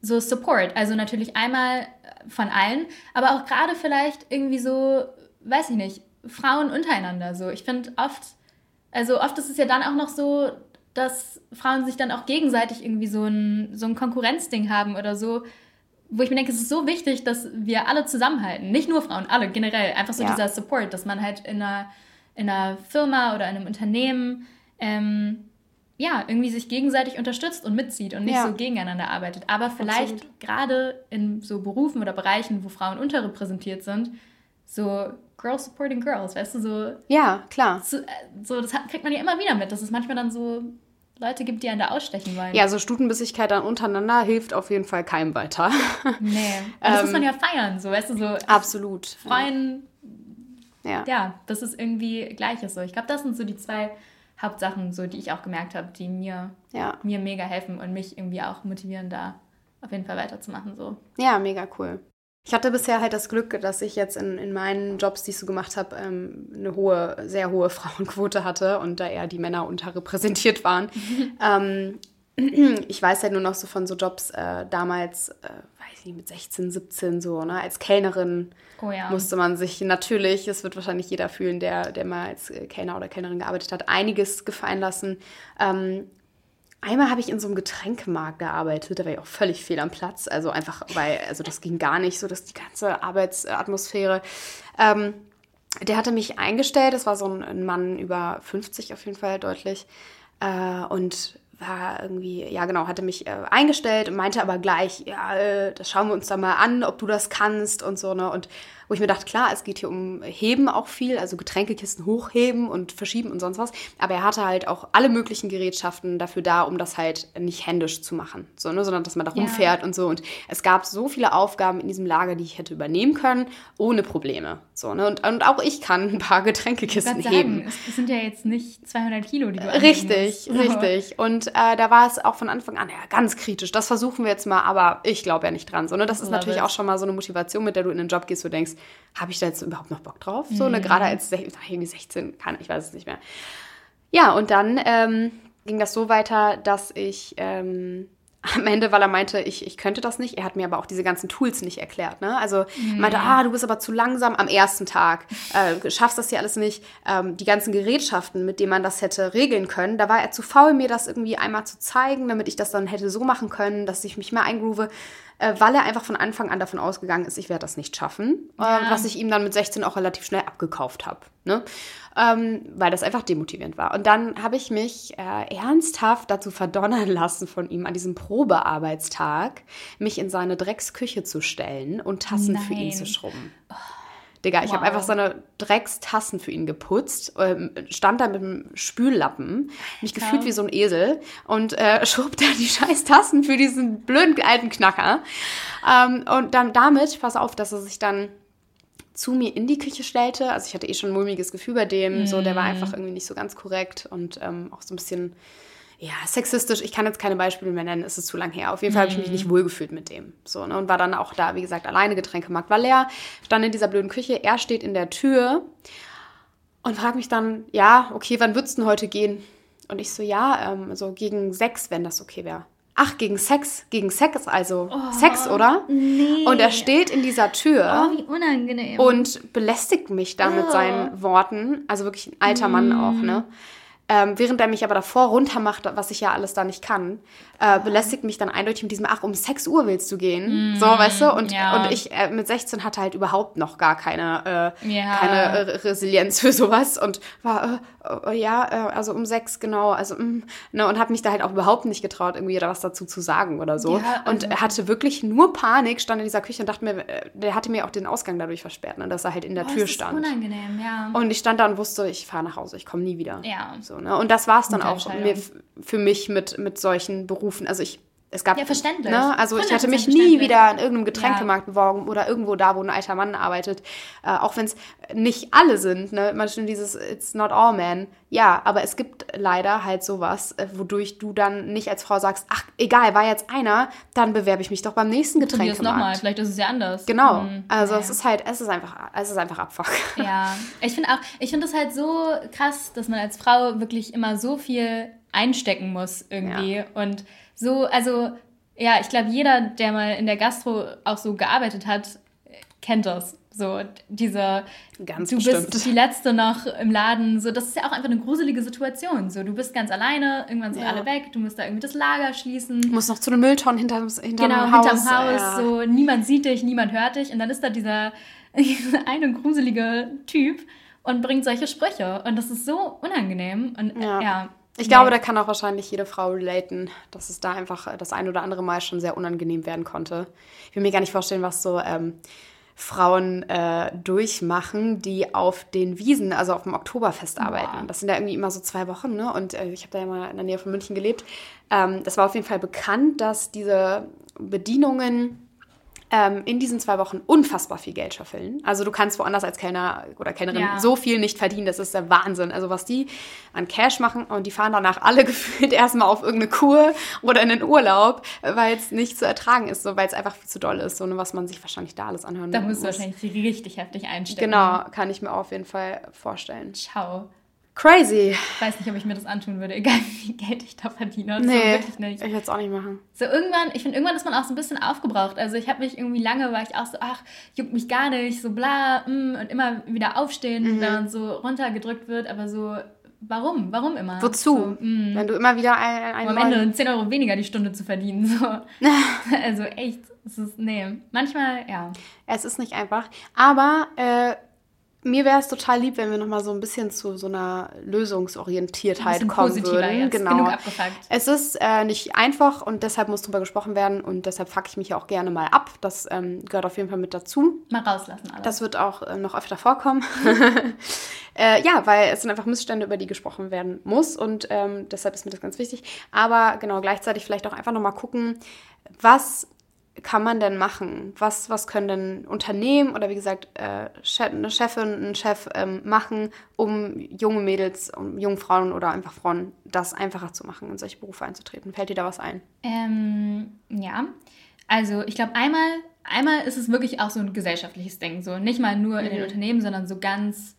so Support. Also natürlich einmal von allen, aber auch gerade vielleicht irgendwie so, weiß ich nicht, Frauen untereinander. So, ich finde oft, also oft ist es ja dann auch noch so, dass Frauen sich dann auch gegenseitig irgendwie so ein, so ein Konkurrenzding haben oder so, wo ich mir denke, es ist so wichtig, dass wir alle zusammenhalten. Nicht nur Frauen, alle generell. Einfach so Ja. dieser Support, dass man halt in einer, in einer Firma oder in einem Unternehmen ähm, ja, irgendwie sich gegenseitig unterstützt und mitzieht und nicht Ja. so gegeneinander arbeitet. Aber vielleicht gerade in so Berufen oder Bereichen, wo Frauen unterrepräsentiert sind, so Girls supporting Girls, weißt du, so, Ja, klar. so, äh, so das hat, kriegt man ja immer wieder mit, dass es manchmal dann so Leute gibt, die einen da ausstechen wollen. Ja, so Stutenbissigkeit dann untereinander hilft auf jeden Fall keinem weiter. [laughs] Nee. Das Ähm, muss man ja feiern, so, weißt du, so Absolut. freuen, Ja. ja, das ist irgendwie gleiches so. Ich glaube, das sind so die zwei Hauptsachen, so, die ich auch gemerkt habe, die mir, Ja. mir mega helfen und mich irgendwie auch motivieren, da auf jeden Fall weiterzumachen. So. Ja, mega cool. Ich hatte bisher halt das Glück, dass ich jetzt in, in meinen Jobs, die ich so gemacht habe, ähm, eine hohe, sehr hohe [laughs] Frauenquote hatte und da eher die Männer unterrepräsentiert waren. [laughs] ähm, [clears throat] ich weiß halt nur noch so von so Jobs äh, damals, äh, weiß nicht, mit 16, 17 so, ne? Als Kellnerin Oh ja. musste man sich natürlich, das wird wahrscheinlich jeder fühlen, der, der mal als Kellner oder Kellnerin gearbeitet hat, einiges gefallen lassen. Ähm, einmal habe ich in so einem Getränkemarkt gearbeitet, da war ich auch völlig fehl am Platz. Also einfach, weil, also das ging gar nicht so, dass die ganze Arbeitsatmosphäre. Ähm, der hatte mich eingestellt, das war so ein, Mann über 50 auf jeden Fall deutlich. Äh, und war irgendwie, ja genau, hatte mich äh, eingestellt und meinte aber gleich, ja, äh, das schauen wir uns da mal an, ob du das kannst und so, ne? Und wo ich mir dachte, klar, es geht hier um Heben auch viel, also Getränkekisten hochheben und verschieben und sonst was. Aber er hatte halt auch alle möglichen Gerätschaften dafür da, um das halt nicht händisch zu machen, so, ne? sondern dass man da Ja. rumfährt und so. Und es gab so viele Aufgaben in diesem Lager, die ich hätte übernehmen können, ohne Probleme. So, ne? und, und auch ich kann ein paar Getränkekisten wollte heben. sagen, es, sind ja jetzt nicht 200 Kilo, die du Richtig, musst. [laughs] Richtig. Und äh, da war es auch von Anfang an ja, ganz kritisch. Das versuchen wir jetzt mal, aber ich glaube ja nicht dran. So, ne? Das ist Love natürlich it. auch schon mal so eine Motivation, mit der du in den Job gehst, wo du denkst, habe ich da jetzt überhaupt noch Bock drauf? So, ne? Gerade als sech- irgendwie 16 kann, ich weiß es nicht mehr. Ja, und dann ähm, ging das so weiter, dass ich ähm, am Ende, weil er meinte, ich, ich könnte das nicht, er hat mir aber auch diese ganzen Tools nicht erklärt. Ne? Also er meinte, ah, du bist aber zu langsam am ersten Tag, äh, schaffst das hier alles nicht. Ähm, die ganzen Gerätschaften, mit denen man das hätte regeln können, da war er zu faul, mir das irgendwie einmal zu zeigen, damit ich das dann hätte so machen können, dass ich mich mehr eingroove. Äh, weil er einfach von Anfang an davon ausgegangen ist, ich werde das nicht schaffen. Ja. Äh, was ich ihm dann mit 16 auch relativ schnell abgekauft habe. Ne? Ähm, weil das einfach demotivierend war. Und dann habe ich mich äh, ernsthaft dazu verdonnern lassen von ihm an diesem Probearbeitstag, mich in seine Drecksküche zu stellen und Tassen für ihn Nein. zu schrubben. Digga, ich habe Wow. einfach seine Dreckstassen für ihn geputzt, ähm, stand da mit dem Spüllappen, mich gefühlt wie so ein Esel und äh, [laughs] schob da die scheiß Tassen für diesen blöden alten Knacker. Ähm, und dann damit, pass auf, dass er sich dann zu mir in die Küche stellte. Also ich hatte eh schon ein mulmiges Gefühl bei dem. So, der war einfach irgendwie nicht so ganz korrekt und ähm, auch so ein bisschen, ja, sexistisch. Ich kann jetzt keine Beispiele mehr nennen, es ist zu lang her. Auf jeden Fall habe ich mich nicht wohlgefühlt mit dem. So, ne? Und war dann auch da, wie gesagt, alleine. Getränkemarkt war leer. Stand in dieser blöden Küche. Er steht in der Tür und fragt mich dann, ja, okay, wann wird's denn heute gehen? Und ich so, ja, ähm, so gegen sechs, wenn das okay wäre. Ach, gegen Sex, gegen Sex, also Sex, oder? Nee. Und er steht in dieser Tür Oh, wie unangenehm. und belästigt mich da mit Oh. seinen Worten. Also wirklich ein alter Mann auch, ne? Ähm, während er mich aber davor runter macht, was ich ja alles da nicht kann, äh, belästigt mich dann eindeutig mit diesem, ach, um 6 Uhr willst du gehen. So, weißt du? Und, ja. und ich äh, mit 16 hatte halt überhaupt noch gar keine, äh, Ja. keine Resilienz für sowas und war, äh, ja, äh, also um 6, genau, also, mm, ne, und habe mich da halt auch überhaupt nicht getraut, irgendwie da was dazu zu sagen oder so. Ja, und also- er hatte wirklich nur Panik, stand in dieser Küche und dachte mir, äh, der hatte mir auch den Ausgang dadurch versperrt, ne, dass er halt in der oh, Tür das ist stand. unangenehm, ja. Und ich stand da und wusste, ich fahre nach Hause, ich komme nie wieder. Ja. So, ne? Und das war es dann Gute auch mir, für mich mit, mit solchen Berufen. Also ich, es gab. Ja, verständlich. Ne? Also ich hatte mich 100% nie wieder in irgendeinem Getränkemarkt beworben oder irgendwo da, wo ein alter Mann arbeitet. Äh, auch wenn es nicht alle sind, ne? Manchmal dieses It's not all men. Ja, aber es gibt leider halt sowas, äh, wodurch du dann nicht als Frau sagst, ach, egal, war jetzt einer, dann bewerbe ich mich doch beim nächsten es nochmal, Getränkemarkt. vielleicht ist es ja anders. Genau. Hm, also ja. es ist halt, es ist einfach, es ist einfach Abfuck. [laughs] Ja, ich finde auch, ich finde es halt so krass, dass man als Frau wirklich immer so viel einstecken muss irgendwie und so, also ja, ich glaube, jeder, der mal in der Gastro auch so gearbeitet hat, kennt das. So, diese, Ganz du bestimmt. bist die Letzte noch im Laden, so, das ist ja auch einfach eine gruselige Situation. So, du bist ganz alleine, irgendwann sind Ja. alle weg, du musst da irgendwie das Lager schließen. Du musst noch zu einem Mülltonnen hinterm, hinterm Genau, Haus. hinterm Haus, ja. so niemand sieht dich, niemand hört dich und dann ist da dieser [laughs] eine gruselige Typ und bringt solche Sprüche und das ist so unangenehm und Ja. ja. Ich glaube, da kann auch wahrscheinlich jede Frau relaten, dass es da einfach das ein oder andere Mal schon sehr unangenehm werden konnte. Ich will mir gar nicht vorstellen, was so ähm, Frauen äh, durchmachen, die auf den Wiesen, also auf dem Oktoberfest arbeiten. Das sind ja irgendwie immer so zwei Wochen, ne? Und äh, ich habe da ja mal in der Nähe von München gelebt. Ähm, das war auf jeden Fall bekannt, dass diese Bedienungen ähm, in diesen zwei Wochen unfassbar viel Geld scheffeln. Also du kannst woanders als Kellner oder Kellnerin Ja. so viel nicht verdienen. Das ist der Wahnsinn. Also was die an Cash machen und die fahren danach alle [laughs] gefühlt erstmal auf irgendeine Kur oder in den Urlaub, weil es nicht zu ertragen ist, so, weil es einfach viel zu doll ist, so, was man sich wahrscheinlich da alles anhören Da musst du muss. wahrscheinlich richtig heftig einstecken. Genau, kann ich mir auf jeden Fall vorstellen. Ciao. Crazy. Ich weiß nicht, ob ich mir das antun würde, egal wie viel Geld ich da verdiene. Nee, nicht. ich würde es auch nicht machen. So irgendwann, ich finde, irgendwann ist man auch so ein bisschen aufgebraucht. Also ich habe mich irgendwie lange, war ich auch so, ach, juckt mich gar nicht, so bla, mm, und immer wieder aufstehen, Mhm. wenn man so runtergedrückt wird, aber so, warum? Warum immer? Wozu? So, mm, Wenn du immer wieder ein, ein um am Ende 10 Euro weniger die Stunde zu verdienen. So. [laughs] also echt, es ist, nee, manchmal, ja. Es ist nicht einfach. Aber äh, mir wäre es total lieb, wenn wir nochmal so ein bisschen zu so einer Lösungsorientiertheit Ein kommen würden. jetzt. Genau. Genug abgefuckt. Es ist äh, nicht einfach und deshalb muss drüber gesprochen werden und deshalb fuck ich mich auch gerne mal ab. Das ähm, gehört auf jeden Fall mit dazu. Mal rauslassen alles. Das wird auch äh, noch öfter vorkommen. [laughs] äh, ja, weil es sind einfach Missstände, über die gesprochen werden muss und ähm, deshalb ist mir das ganz wichtig. Aber genau gleichzeitig vielleicht auch einfach nochmal gucken, was kann man denn machen? Was, was können denn Unternehmen oder wie gesagt äh, eine Chefin, ein Chef ähm, machen, um junge Mädels, um junge Frauen oder einfach Frauen das einfacher zu machen, in solche Berufe einzutreten? Fällt dir da was ein? Ähm, ja, also ich glaube, einmal, einmal ist es wirklich auch so ein gesellschaftliches Ding. So nicht mal nur in den Unternehmen, sondern so ganz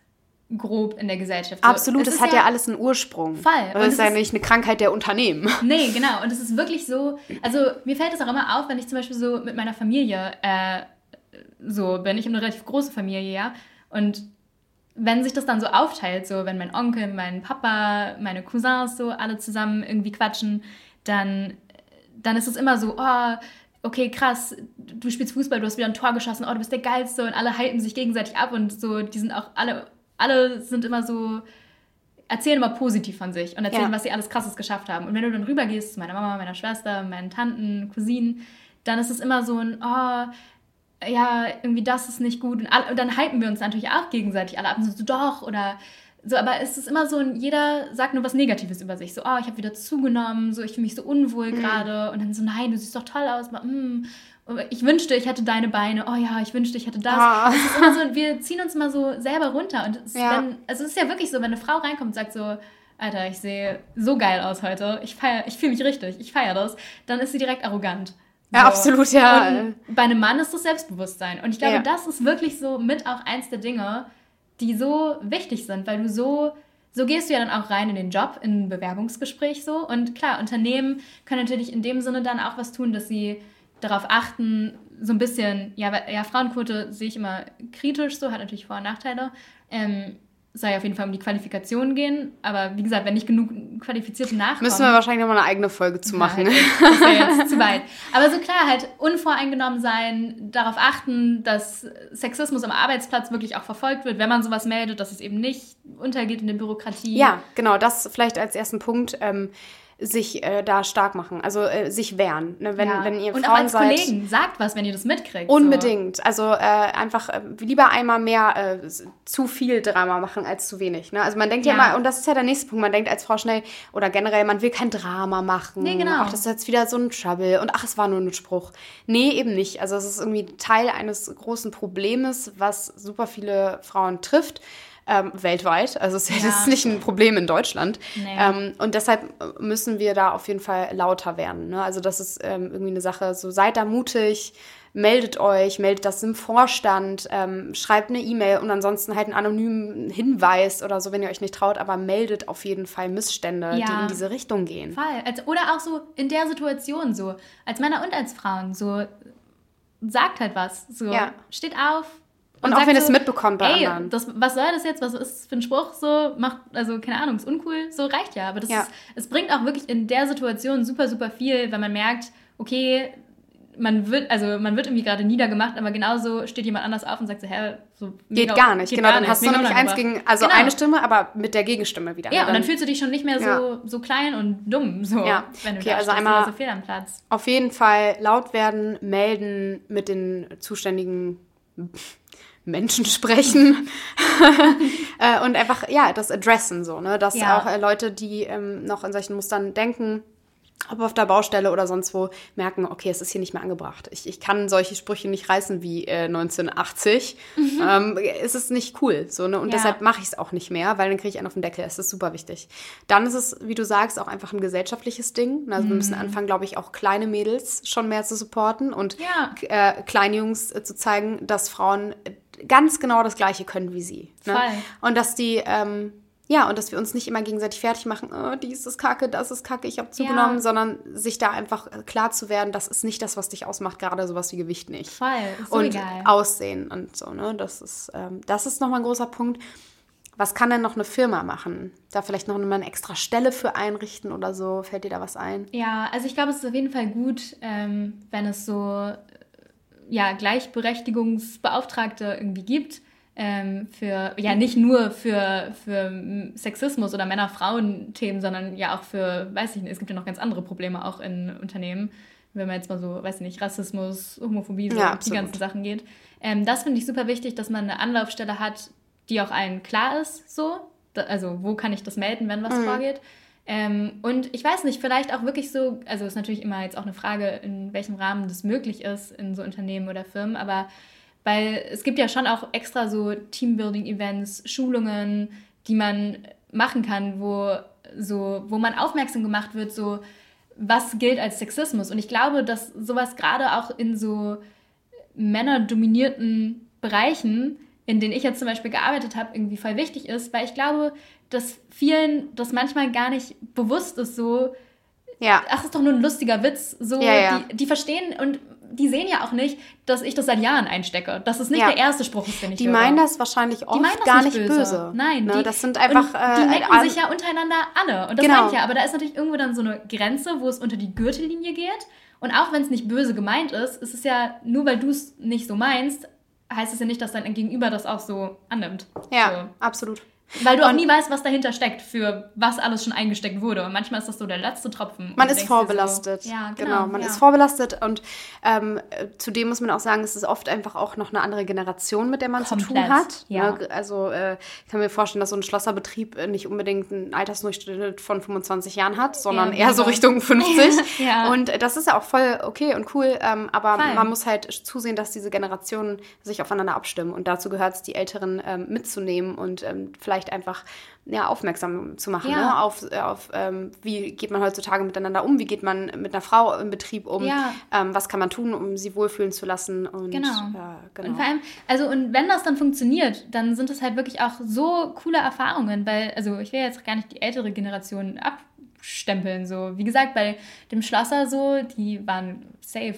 grob in der Gesellschaft. So, Absolut, es das ist hat ja, alles einen Ursprung. Voll. Das Und ist es ja ist- nicht eine Krankheit der Unternehmen. [laughs] Nee, genau. Und es ist wirklich so, also mir fällt es auch immer auf, wenn ich zum Beispiel so mit meiner Familie äh, so bin. Ich habe eine relativ große Familie, ja. Und wenn sich das dann so aufteilt, so wenn mein Onkel, mein Papa, meine Cousins so alle zusammen irgendwie quatschen, dann, dann ist es immer so, oh, okay, krass, du spielst Fußball, du hast wieder ein Tor geschossen, oh, du bist der Geilste und alle halten sich gegenseitig ab und so, die sind auch alle, alle sind immer so, erzählen immer positiv von sich und erzählen, Ja. was sie alles Krasses geschafft haben. Und wenn du dann rübergehst zu meiner Mama, meiner Schwester, meinen Tanten, Cousinen, dann ist es immer so ein, oh, ja, irgendwie das ist nicht gut. Und, alle, und dann hypen wir uns natürlich auch gegenseitig alle ab und so, doch, oder so, aber es ist immer so ein, jeder sagt nur was Negatives über sich. So, oh, ich habe wieder zugenommen, so, ich fühle mich so unwohl Mhm. gerade. Und dann so, nein, du siehst doch toll aus. Aber, mm, ich wünschte, ich hätte deine Beine. Oh ja, ich wünschte, ich hätte das. Ah. Immer so, wir ziehen uns immer so selber runter. Und es, Ja. wenn, also es ist ja wirklich so, wenn eine Frau reinkommt und sagt so, Alter, ich sehe so geil aus heute. Ich feier, ich fühle mich richtig. Ich feiere das. Dann ist sie direkt arrogant. Ja, absolut, ja. Und bei einem Mann ist das Selbstbewusstsein. Und ich glaube, Ja. das ist wirklich so mit auch eins der Dinge, die so wichtig sind, weil du so, so gehst du ja dann auch rein in den Job, in ein Bewerbungsgespräch so. Und klar, Unternehmen können natürlich in dem Sinne dann auch was tun, dass sie darauf achten, so ein bisschen, ja, ja Frauenquote sehe ich immer kritisch so, hat natürlich Vor- und Nachteile. Ähm, soll ja auf jeden Fall um die Qualifikation gehen, aber wie gesagt, wenn nicht genug qualifizierte nachkommen... Müssen wir wahrscheinlich nochmal eine eigene Folge zu machen. Nein, das wäre jetzt zu weit. [laughs] Aber so klar, halt unvoreingenommen sein, darauf achten, dass Sexismus am Arbeitsplatz wirklich auch verfolgt wird, wenn man sowas meldet, dass es eben nicht untergeht in der Bürokratie. Ja, genau, das vielleicht als ersten Punkt. Ähm, sich äh, da stark machen, also äh, sich wehren. Ne? Wenn, ja. wenn ihr Und auch Frauen als seid, Kollegen, sagt was, wenn ihr das mitkriegt. Unbedingt. Also äh, einfach äh, lieber einmal mehr äh, zu viel Drama machen als zu wenig. Ne? Also man denkt ja. Ja. immer, und das ist ja der nächste Punkt, man denkt als Frau schnell oder generell, man will kein Drama machen. Nee, genau. Ach, das ist jetzt wieder so ein Trouble und ach, es war nur ein Spruch. Nee, eben nicht. Also es ist irgendwie Teil eines großen Problems, was super viele Frauen trifft. Ähm, weltweit. Also es [laughs] ist Ja. jetzt nicht ein Problem in Deutschland. Nee. Ähm, und deshalb müssen wir da auf jeden Fall lauter werden. Ne? Also das ist ähm, irgendwie eine Sache, so seid da mutig, meldet euch, meldet das im Vorstand, ähm, schreibt eine E-Mail und ansonsten halt einen anonymen Hinweis oder so, wenn ihr euch nicht traut, aber meldet auf jeden Fall Missstände, die Ja. in diese Richtung gehen. Fall. Als, oder auch so in der Situation so, als Männer und als Frauen, so sagt halt was. So, Ja. steht auf. Und auch sagt wenn ihr es so, mitbekommt bei ey, anderen. Das, was soll das jetzt? Was ist das für ein Spruch? So, macht, also keine Ahnung, ist uncool, so reicht ja. Aber das Ja. ist, es bringt auch wirklich in der Situation super, super viel, wenn man merkt, okay, man wird, also man wird irgendwie gerade niedergemacht, aber genauso steht jemand anders auf und sagt so, hä, so Geht mega- gar nicht. geht genau, gar dann nicht, hast du nämlich eins gegen, also Genau. eine Stimme, aber mit der Gegenstimme wieder. Ja, ne? und dann fühlst du dich schon nicht mehr so, Ja. so klein und dumm, so, Ja. wenn du Okay, da also einmal- so fehl am Platz. Auf jeden Fall laut werden, melden, mit den zuständigen Menschen [laughs] sprechen äh, und einfach, ja, das adressen so, ne? Dass Ja. auch äh, Leute, die ähm, noch in solchen Mustern denken, ob auf der Baustelle oder sonst wo, merken, okay, es ist hier nicht mehr angebracht. Ich, ich kann solche Sprüche nicht reißen wie äh, 1980. Mhm. Ähm, es ist nicht cool. So, ne? Und ja. deshalb mache ich es auch nicht mehr, weil dann kriege ich einen auf den Deckel. Es ist super wichtig. Dann ist es, wie du sagst, auch einfach ein gesellschaftliches Ding. Also mhm. wir müssen anfangen, glaube ich, auch kleine Mädels schon mehr zu supporten und ja. äh, kleine Jungs äh, zu zeigen, dass Frauen ganz genau das Gleiche können wie sie. Ne? Und dass die ähm, ja, und dass wir uns nicht immer gegenseitig fertig machen, oh, dies ist kacke, das ist kacke, ich habe zugenommen, ja. sondern sich da einfach äh, klar zu werden, das ist nicht das, was dich ausmacht, gerade sowas wie Gewicht nicht. Voll, so und egal. Aussehen und so, ne? Das ist, ähm, das ist nochmal ein großer Punkt. Was kann denn noch eine Firma machen? Da vielleicht noch mal eine extra Stelle für einrichten oder so? Fällt dir da was ein? Ja, also ich glaube, es ist auf jeden Fall gut, ähm, wenn es so ja, Gleichberechtigungsbeauftragte irgendwie gibt ähm, für, ja, nicht nur für, für Sexismus oder Männer-Frauen-Themen, sondern ja auch für, weiß ich nicht, es gibt ja noch ganz andere Probleme auch in Unternehmen, wenn man jetzt mal so, weiß ich nicht, Rassismus, Homophobie, so ja, die ganzen Sachen geht. Ähm, das finde ich super wichtig, dass man eine Anlaufstelle hat, die auch allen klar ist, so. Da, also, wo kann ich das melden, wenn was mhm. vorgeht? Ähm, und ich weiß nicht, vielleicht auch wirklich so, also ist natürlich immer jetzt auch eine Frage, in welchem Rahmen das möglich ist in so Unternehmen oder Firmen, aber weil es gibt ja schon auch extra so Teambuilding-Events, Schulungen, die man machen kann, wo, so, wo man aufmerksam gemacht wird, so was gilt als Sexismus. Und ich glaube, dass sowas gerade auch in so männerdominierten Bereichen, in denen ich jetzt zum Beispiel gearbeitet habe, irgendwie voll wichtig ist, weil ich glaube, dass vielen das manchmal gar nicht bewusst ist, so, ja. ach, ist doch nur ein lustiger Witz. So, ja, ja. Die, die verstehen und die sehen ja auch nicht, dass ich das seit Jahren einstecke. Dass es nicht ja. der erste Spruch ist, den ich Die höre. meinen das wahrscheinlich oft das gar nicht böse. böse. Nein, ne? die, das sind einfach. die necken äh, sich ja untereinander alle. Und das genau. meine ich ja. Aber da ist natürlich irgendwo dann so eine Grenze, wo es unter die Gürtellinie geht. Und auch wenn es nicht böse gemeint ist, ist es ja, nur weil du es nicht so meinst, heißt es ja nicht, dass dein Gegenüber das auch so annimmt. Ja, so. absolut. Weil du auch nie weißt, was dahinter steckt, für was alles schon eingesteckt wurde. Und manchmal ist das so der letzte Tropfen. Man ist vorbelastet. So, ja, genau. genau man ja. ist vorbelastet und ähm, zudem muss man auch sagen, es ist oft einfach auch noch eine andere Generation, mit der man Komplett, zu tun hat. Ja. Ne? Also äh, ich kann mir vorstellen, dass so ein Schlosserbetrieb nicht unbedingt einen Altersdurchschnitt von 25 Jahren hat, sondern ja, eher so. Richtung 50. [laughs] ja. Und das ist ja auch voll okay und cool. Ähm, aber Fein. man muss halt zusehen, dass diese Generationen sich aufeinander abstimmen. Und dazu gehört es, die Älteren ähm, mitzunehmen und ähm, vielleicht vielleicht einfach ja, aufmerksam zu machen, ja. ne? auf, auf ähm, wie geht man heutzutage miteinander um, wie geht man mit einer Frau im Betrieb um, ja. ähm, was kann man tun, um sie wohlfühlen zu lassen. Und, genau. Ja, genau. Und vor allem, also und wenn das dann funktioniert, dann sind das halt wirklich auch so coole Erfahrungen, weil, also ich will jetzt gar nicht die ältere Generation abstempeln, so wie gesagt, bei dem Schlosser so, die waren safe.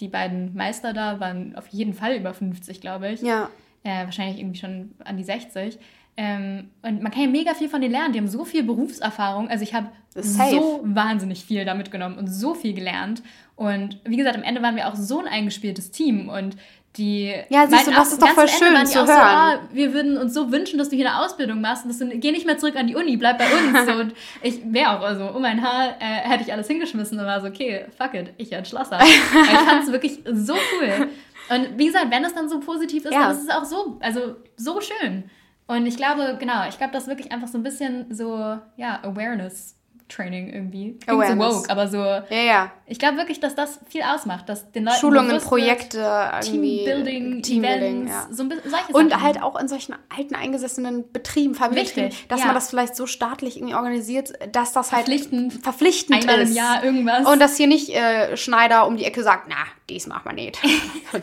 Die beiden Meister da waren auf jeden Fall über 50, glaube ich. Ja. Äh, wahrscheinlich irgendwie schon an die 60. Ähm, und man kann ja mega viel von denen lernen. Die haben so viel Berufserfahrung. Also ich habe so wahnsinnig viel da mitgenommen und so viel gelernt. Und wie gesagt, am Ende waren wir auch so ein eingespieltes Team und die ja, siehst du, das ist doch voll schön zu hören. So, ah, wir würden uns so wünschen, dass du hier eine Ausbildung machst. Und das sind, geh nicht mehr zurück an die Uni, bleib bei uns. so, [laughs] und ich wäre auch, also um mein Haar äh, hätte ich alles hingeschmissen und war so, okay, fuck it, ich werde Schlosser. [laughs] ich fand es wirklich so cool. Und wie gesagt, wenn es dann so positiv ist, ja. dann ist es auch so, also so schön. Und ich glaube, genau, ich glaube, das ist wirklich einfach so ein bisschen so, ja, Awareness Training irgendwie. Klingt Awareness. so woke, aber so. Ja, ja. Ich glaube wirklich, dass das viel ausmacht, dass den Leuten Schulungen, Projekte, irgendwie Teambuilding, Teambuilding, Events, ja. so ein bisschen solche Und Sachen. halt auch in solchen alten eingesessenen Betrieben, Familienbetrieben, dass ja. man das vielleicht so staatlich irgendwie organisiert, dass das halt verpflichtend, verpflichtend einmal ist. im Jahr irgendwas. Und dass hier nicht äh, Schneider um die Ecke sagt, na, dies macht man nicht. [laughs] da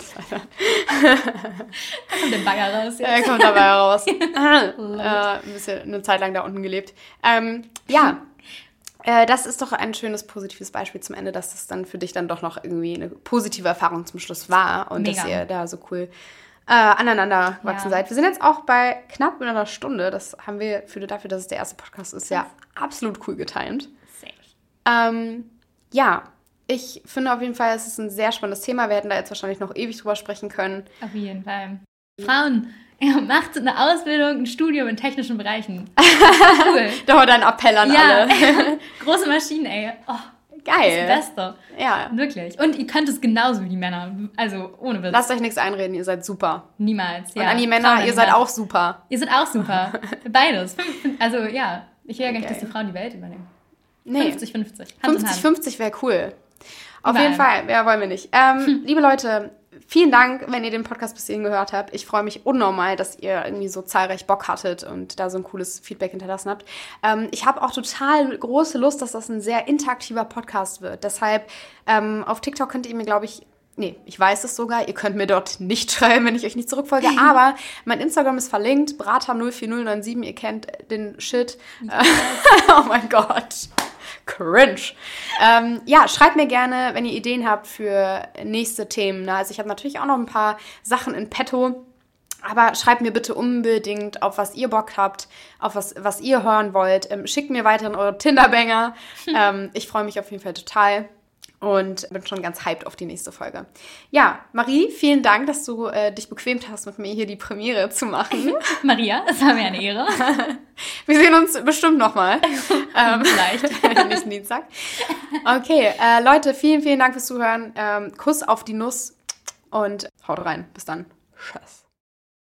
kommt der Bagger raus. Jetzt. Ja, kommt dabei raus. [laughs] äh, ein bisschen eine Zeit lang da unten gelebt. Ähm, ja. Äh, das ist doch ein schönes, positives Beispiel zum Ende, dass das dann für dich dann doch noch irgendwie eine positive Erfahrung zum Schluss war und Mega. dass ihr da so cool äh, aneinander gewachsen ja. seid. Wir sind jetzt auch bei knapp einer Stunde. Das haben wir für, dafür, dass es der erste Podcast ist, ja absolut cool getimt. Ähm, ja, ich finde auf jeden Fall, es ist ein sehr spannendes Thema. Wir hätten da jetzt wahrscheinlich noch ewig drüber sprechen können. Auf jeden Fall. Frauen, er macht eine Ausbildung, ein Studium in technischen Bereichen. [laughs] Cool. da war dein Appell an ja. alle. [laughs] Große Maschinen, ey. Oh, Geil. Das Beste. Ja. Wirklich. Und ihr könnt es genauso wie die Männer. Also ohne Witz. Lasst euch nichts einreden, ihr seid super. Niemals. Ja. Und an die Männer, Frauen ihr seid auch super. Ihr seid auch super. [laughs] Beides. Also ja, ich will ja gar nicht, dass die Frauen die Welt übernehmen. Nee. 50-50. Hand in Hand. 50-50 wäre cool. Auf Überall. jeden Fall, ja, wollen wir nicht. Ähm, Liebe Leute, vielen Dank, wenn ihr den Podcast bis hierhin gehört habt. Ich freue mich unnormal, dass ihr irgendwie so zahlreich Bock hattet und da so ein cooles Feedback hinterlassen habt. Ähm, ich habe auch total große Lust, dass das ein sehr interaktiver Podcast wird. Deshalb ähm, auf TikTok könnt ihr mir, glaube ich, Nee, ich weiß es sogar. Ihr könnt mir dort nicht [laughs] schreiben, wenn ich euch nicht zurückfolge. [laughs] Aber mein Instagram ist verlinkt. Brata04097. Ihr kennt den Shit. [laughs] oh mein Gott. Cringe. Ähm, ja, schreibt mir gerne, wenn ihr Ideen habt für nächste Themen. Ne? Also ich habe natürlich auch noch ein paar Sachen in petto. Aber schreibt mir bitte unbedingt, auf was ihr Bock habt, auf was, was ihr hören wollt. Ähm, schickt mir weiterhin eure Tinderbanger. [laughs] ähm, ich freue mich auf jeden Fall total und bin schon ganz hyped auf die nächste Folge. Ja, Marie, vielen Dank, dass du äh, dich bequemt hast, mit mir hier die Premiere zu machen. [laughs] Maria, es war mir eine Ehre. [laughs] Wir sehen uns bestimmt nochmal. [laughs] ähm, Vielleicht. nächsten Dienstag. Okay, äh, Leute, vielen, vielen Dank fürs Zuhören. Ähm, Kuss auf die Nuss und haut rein. Bis dann. Tschüss.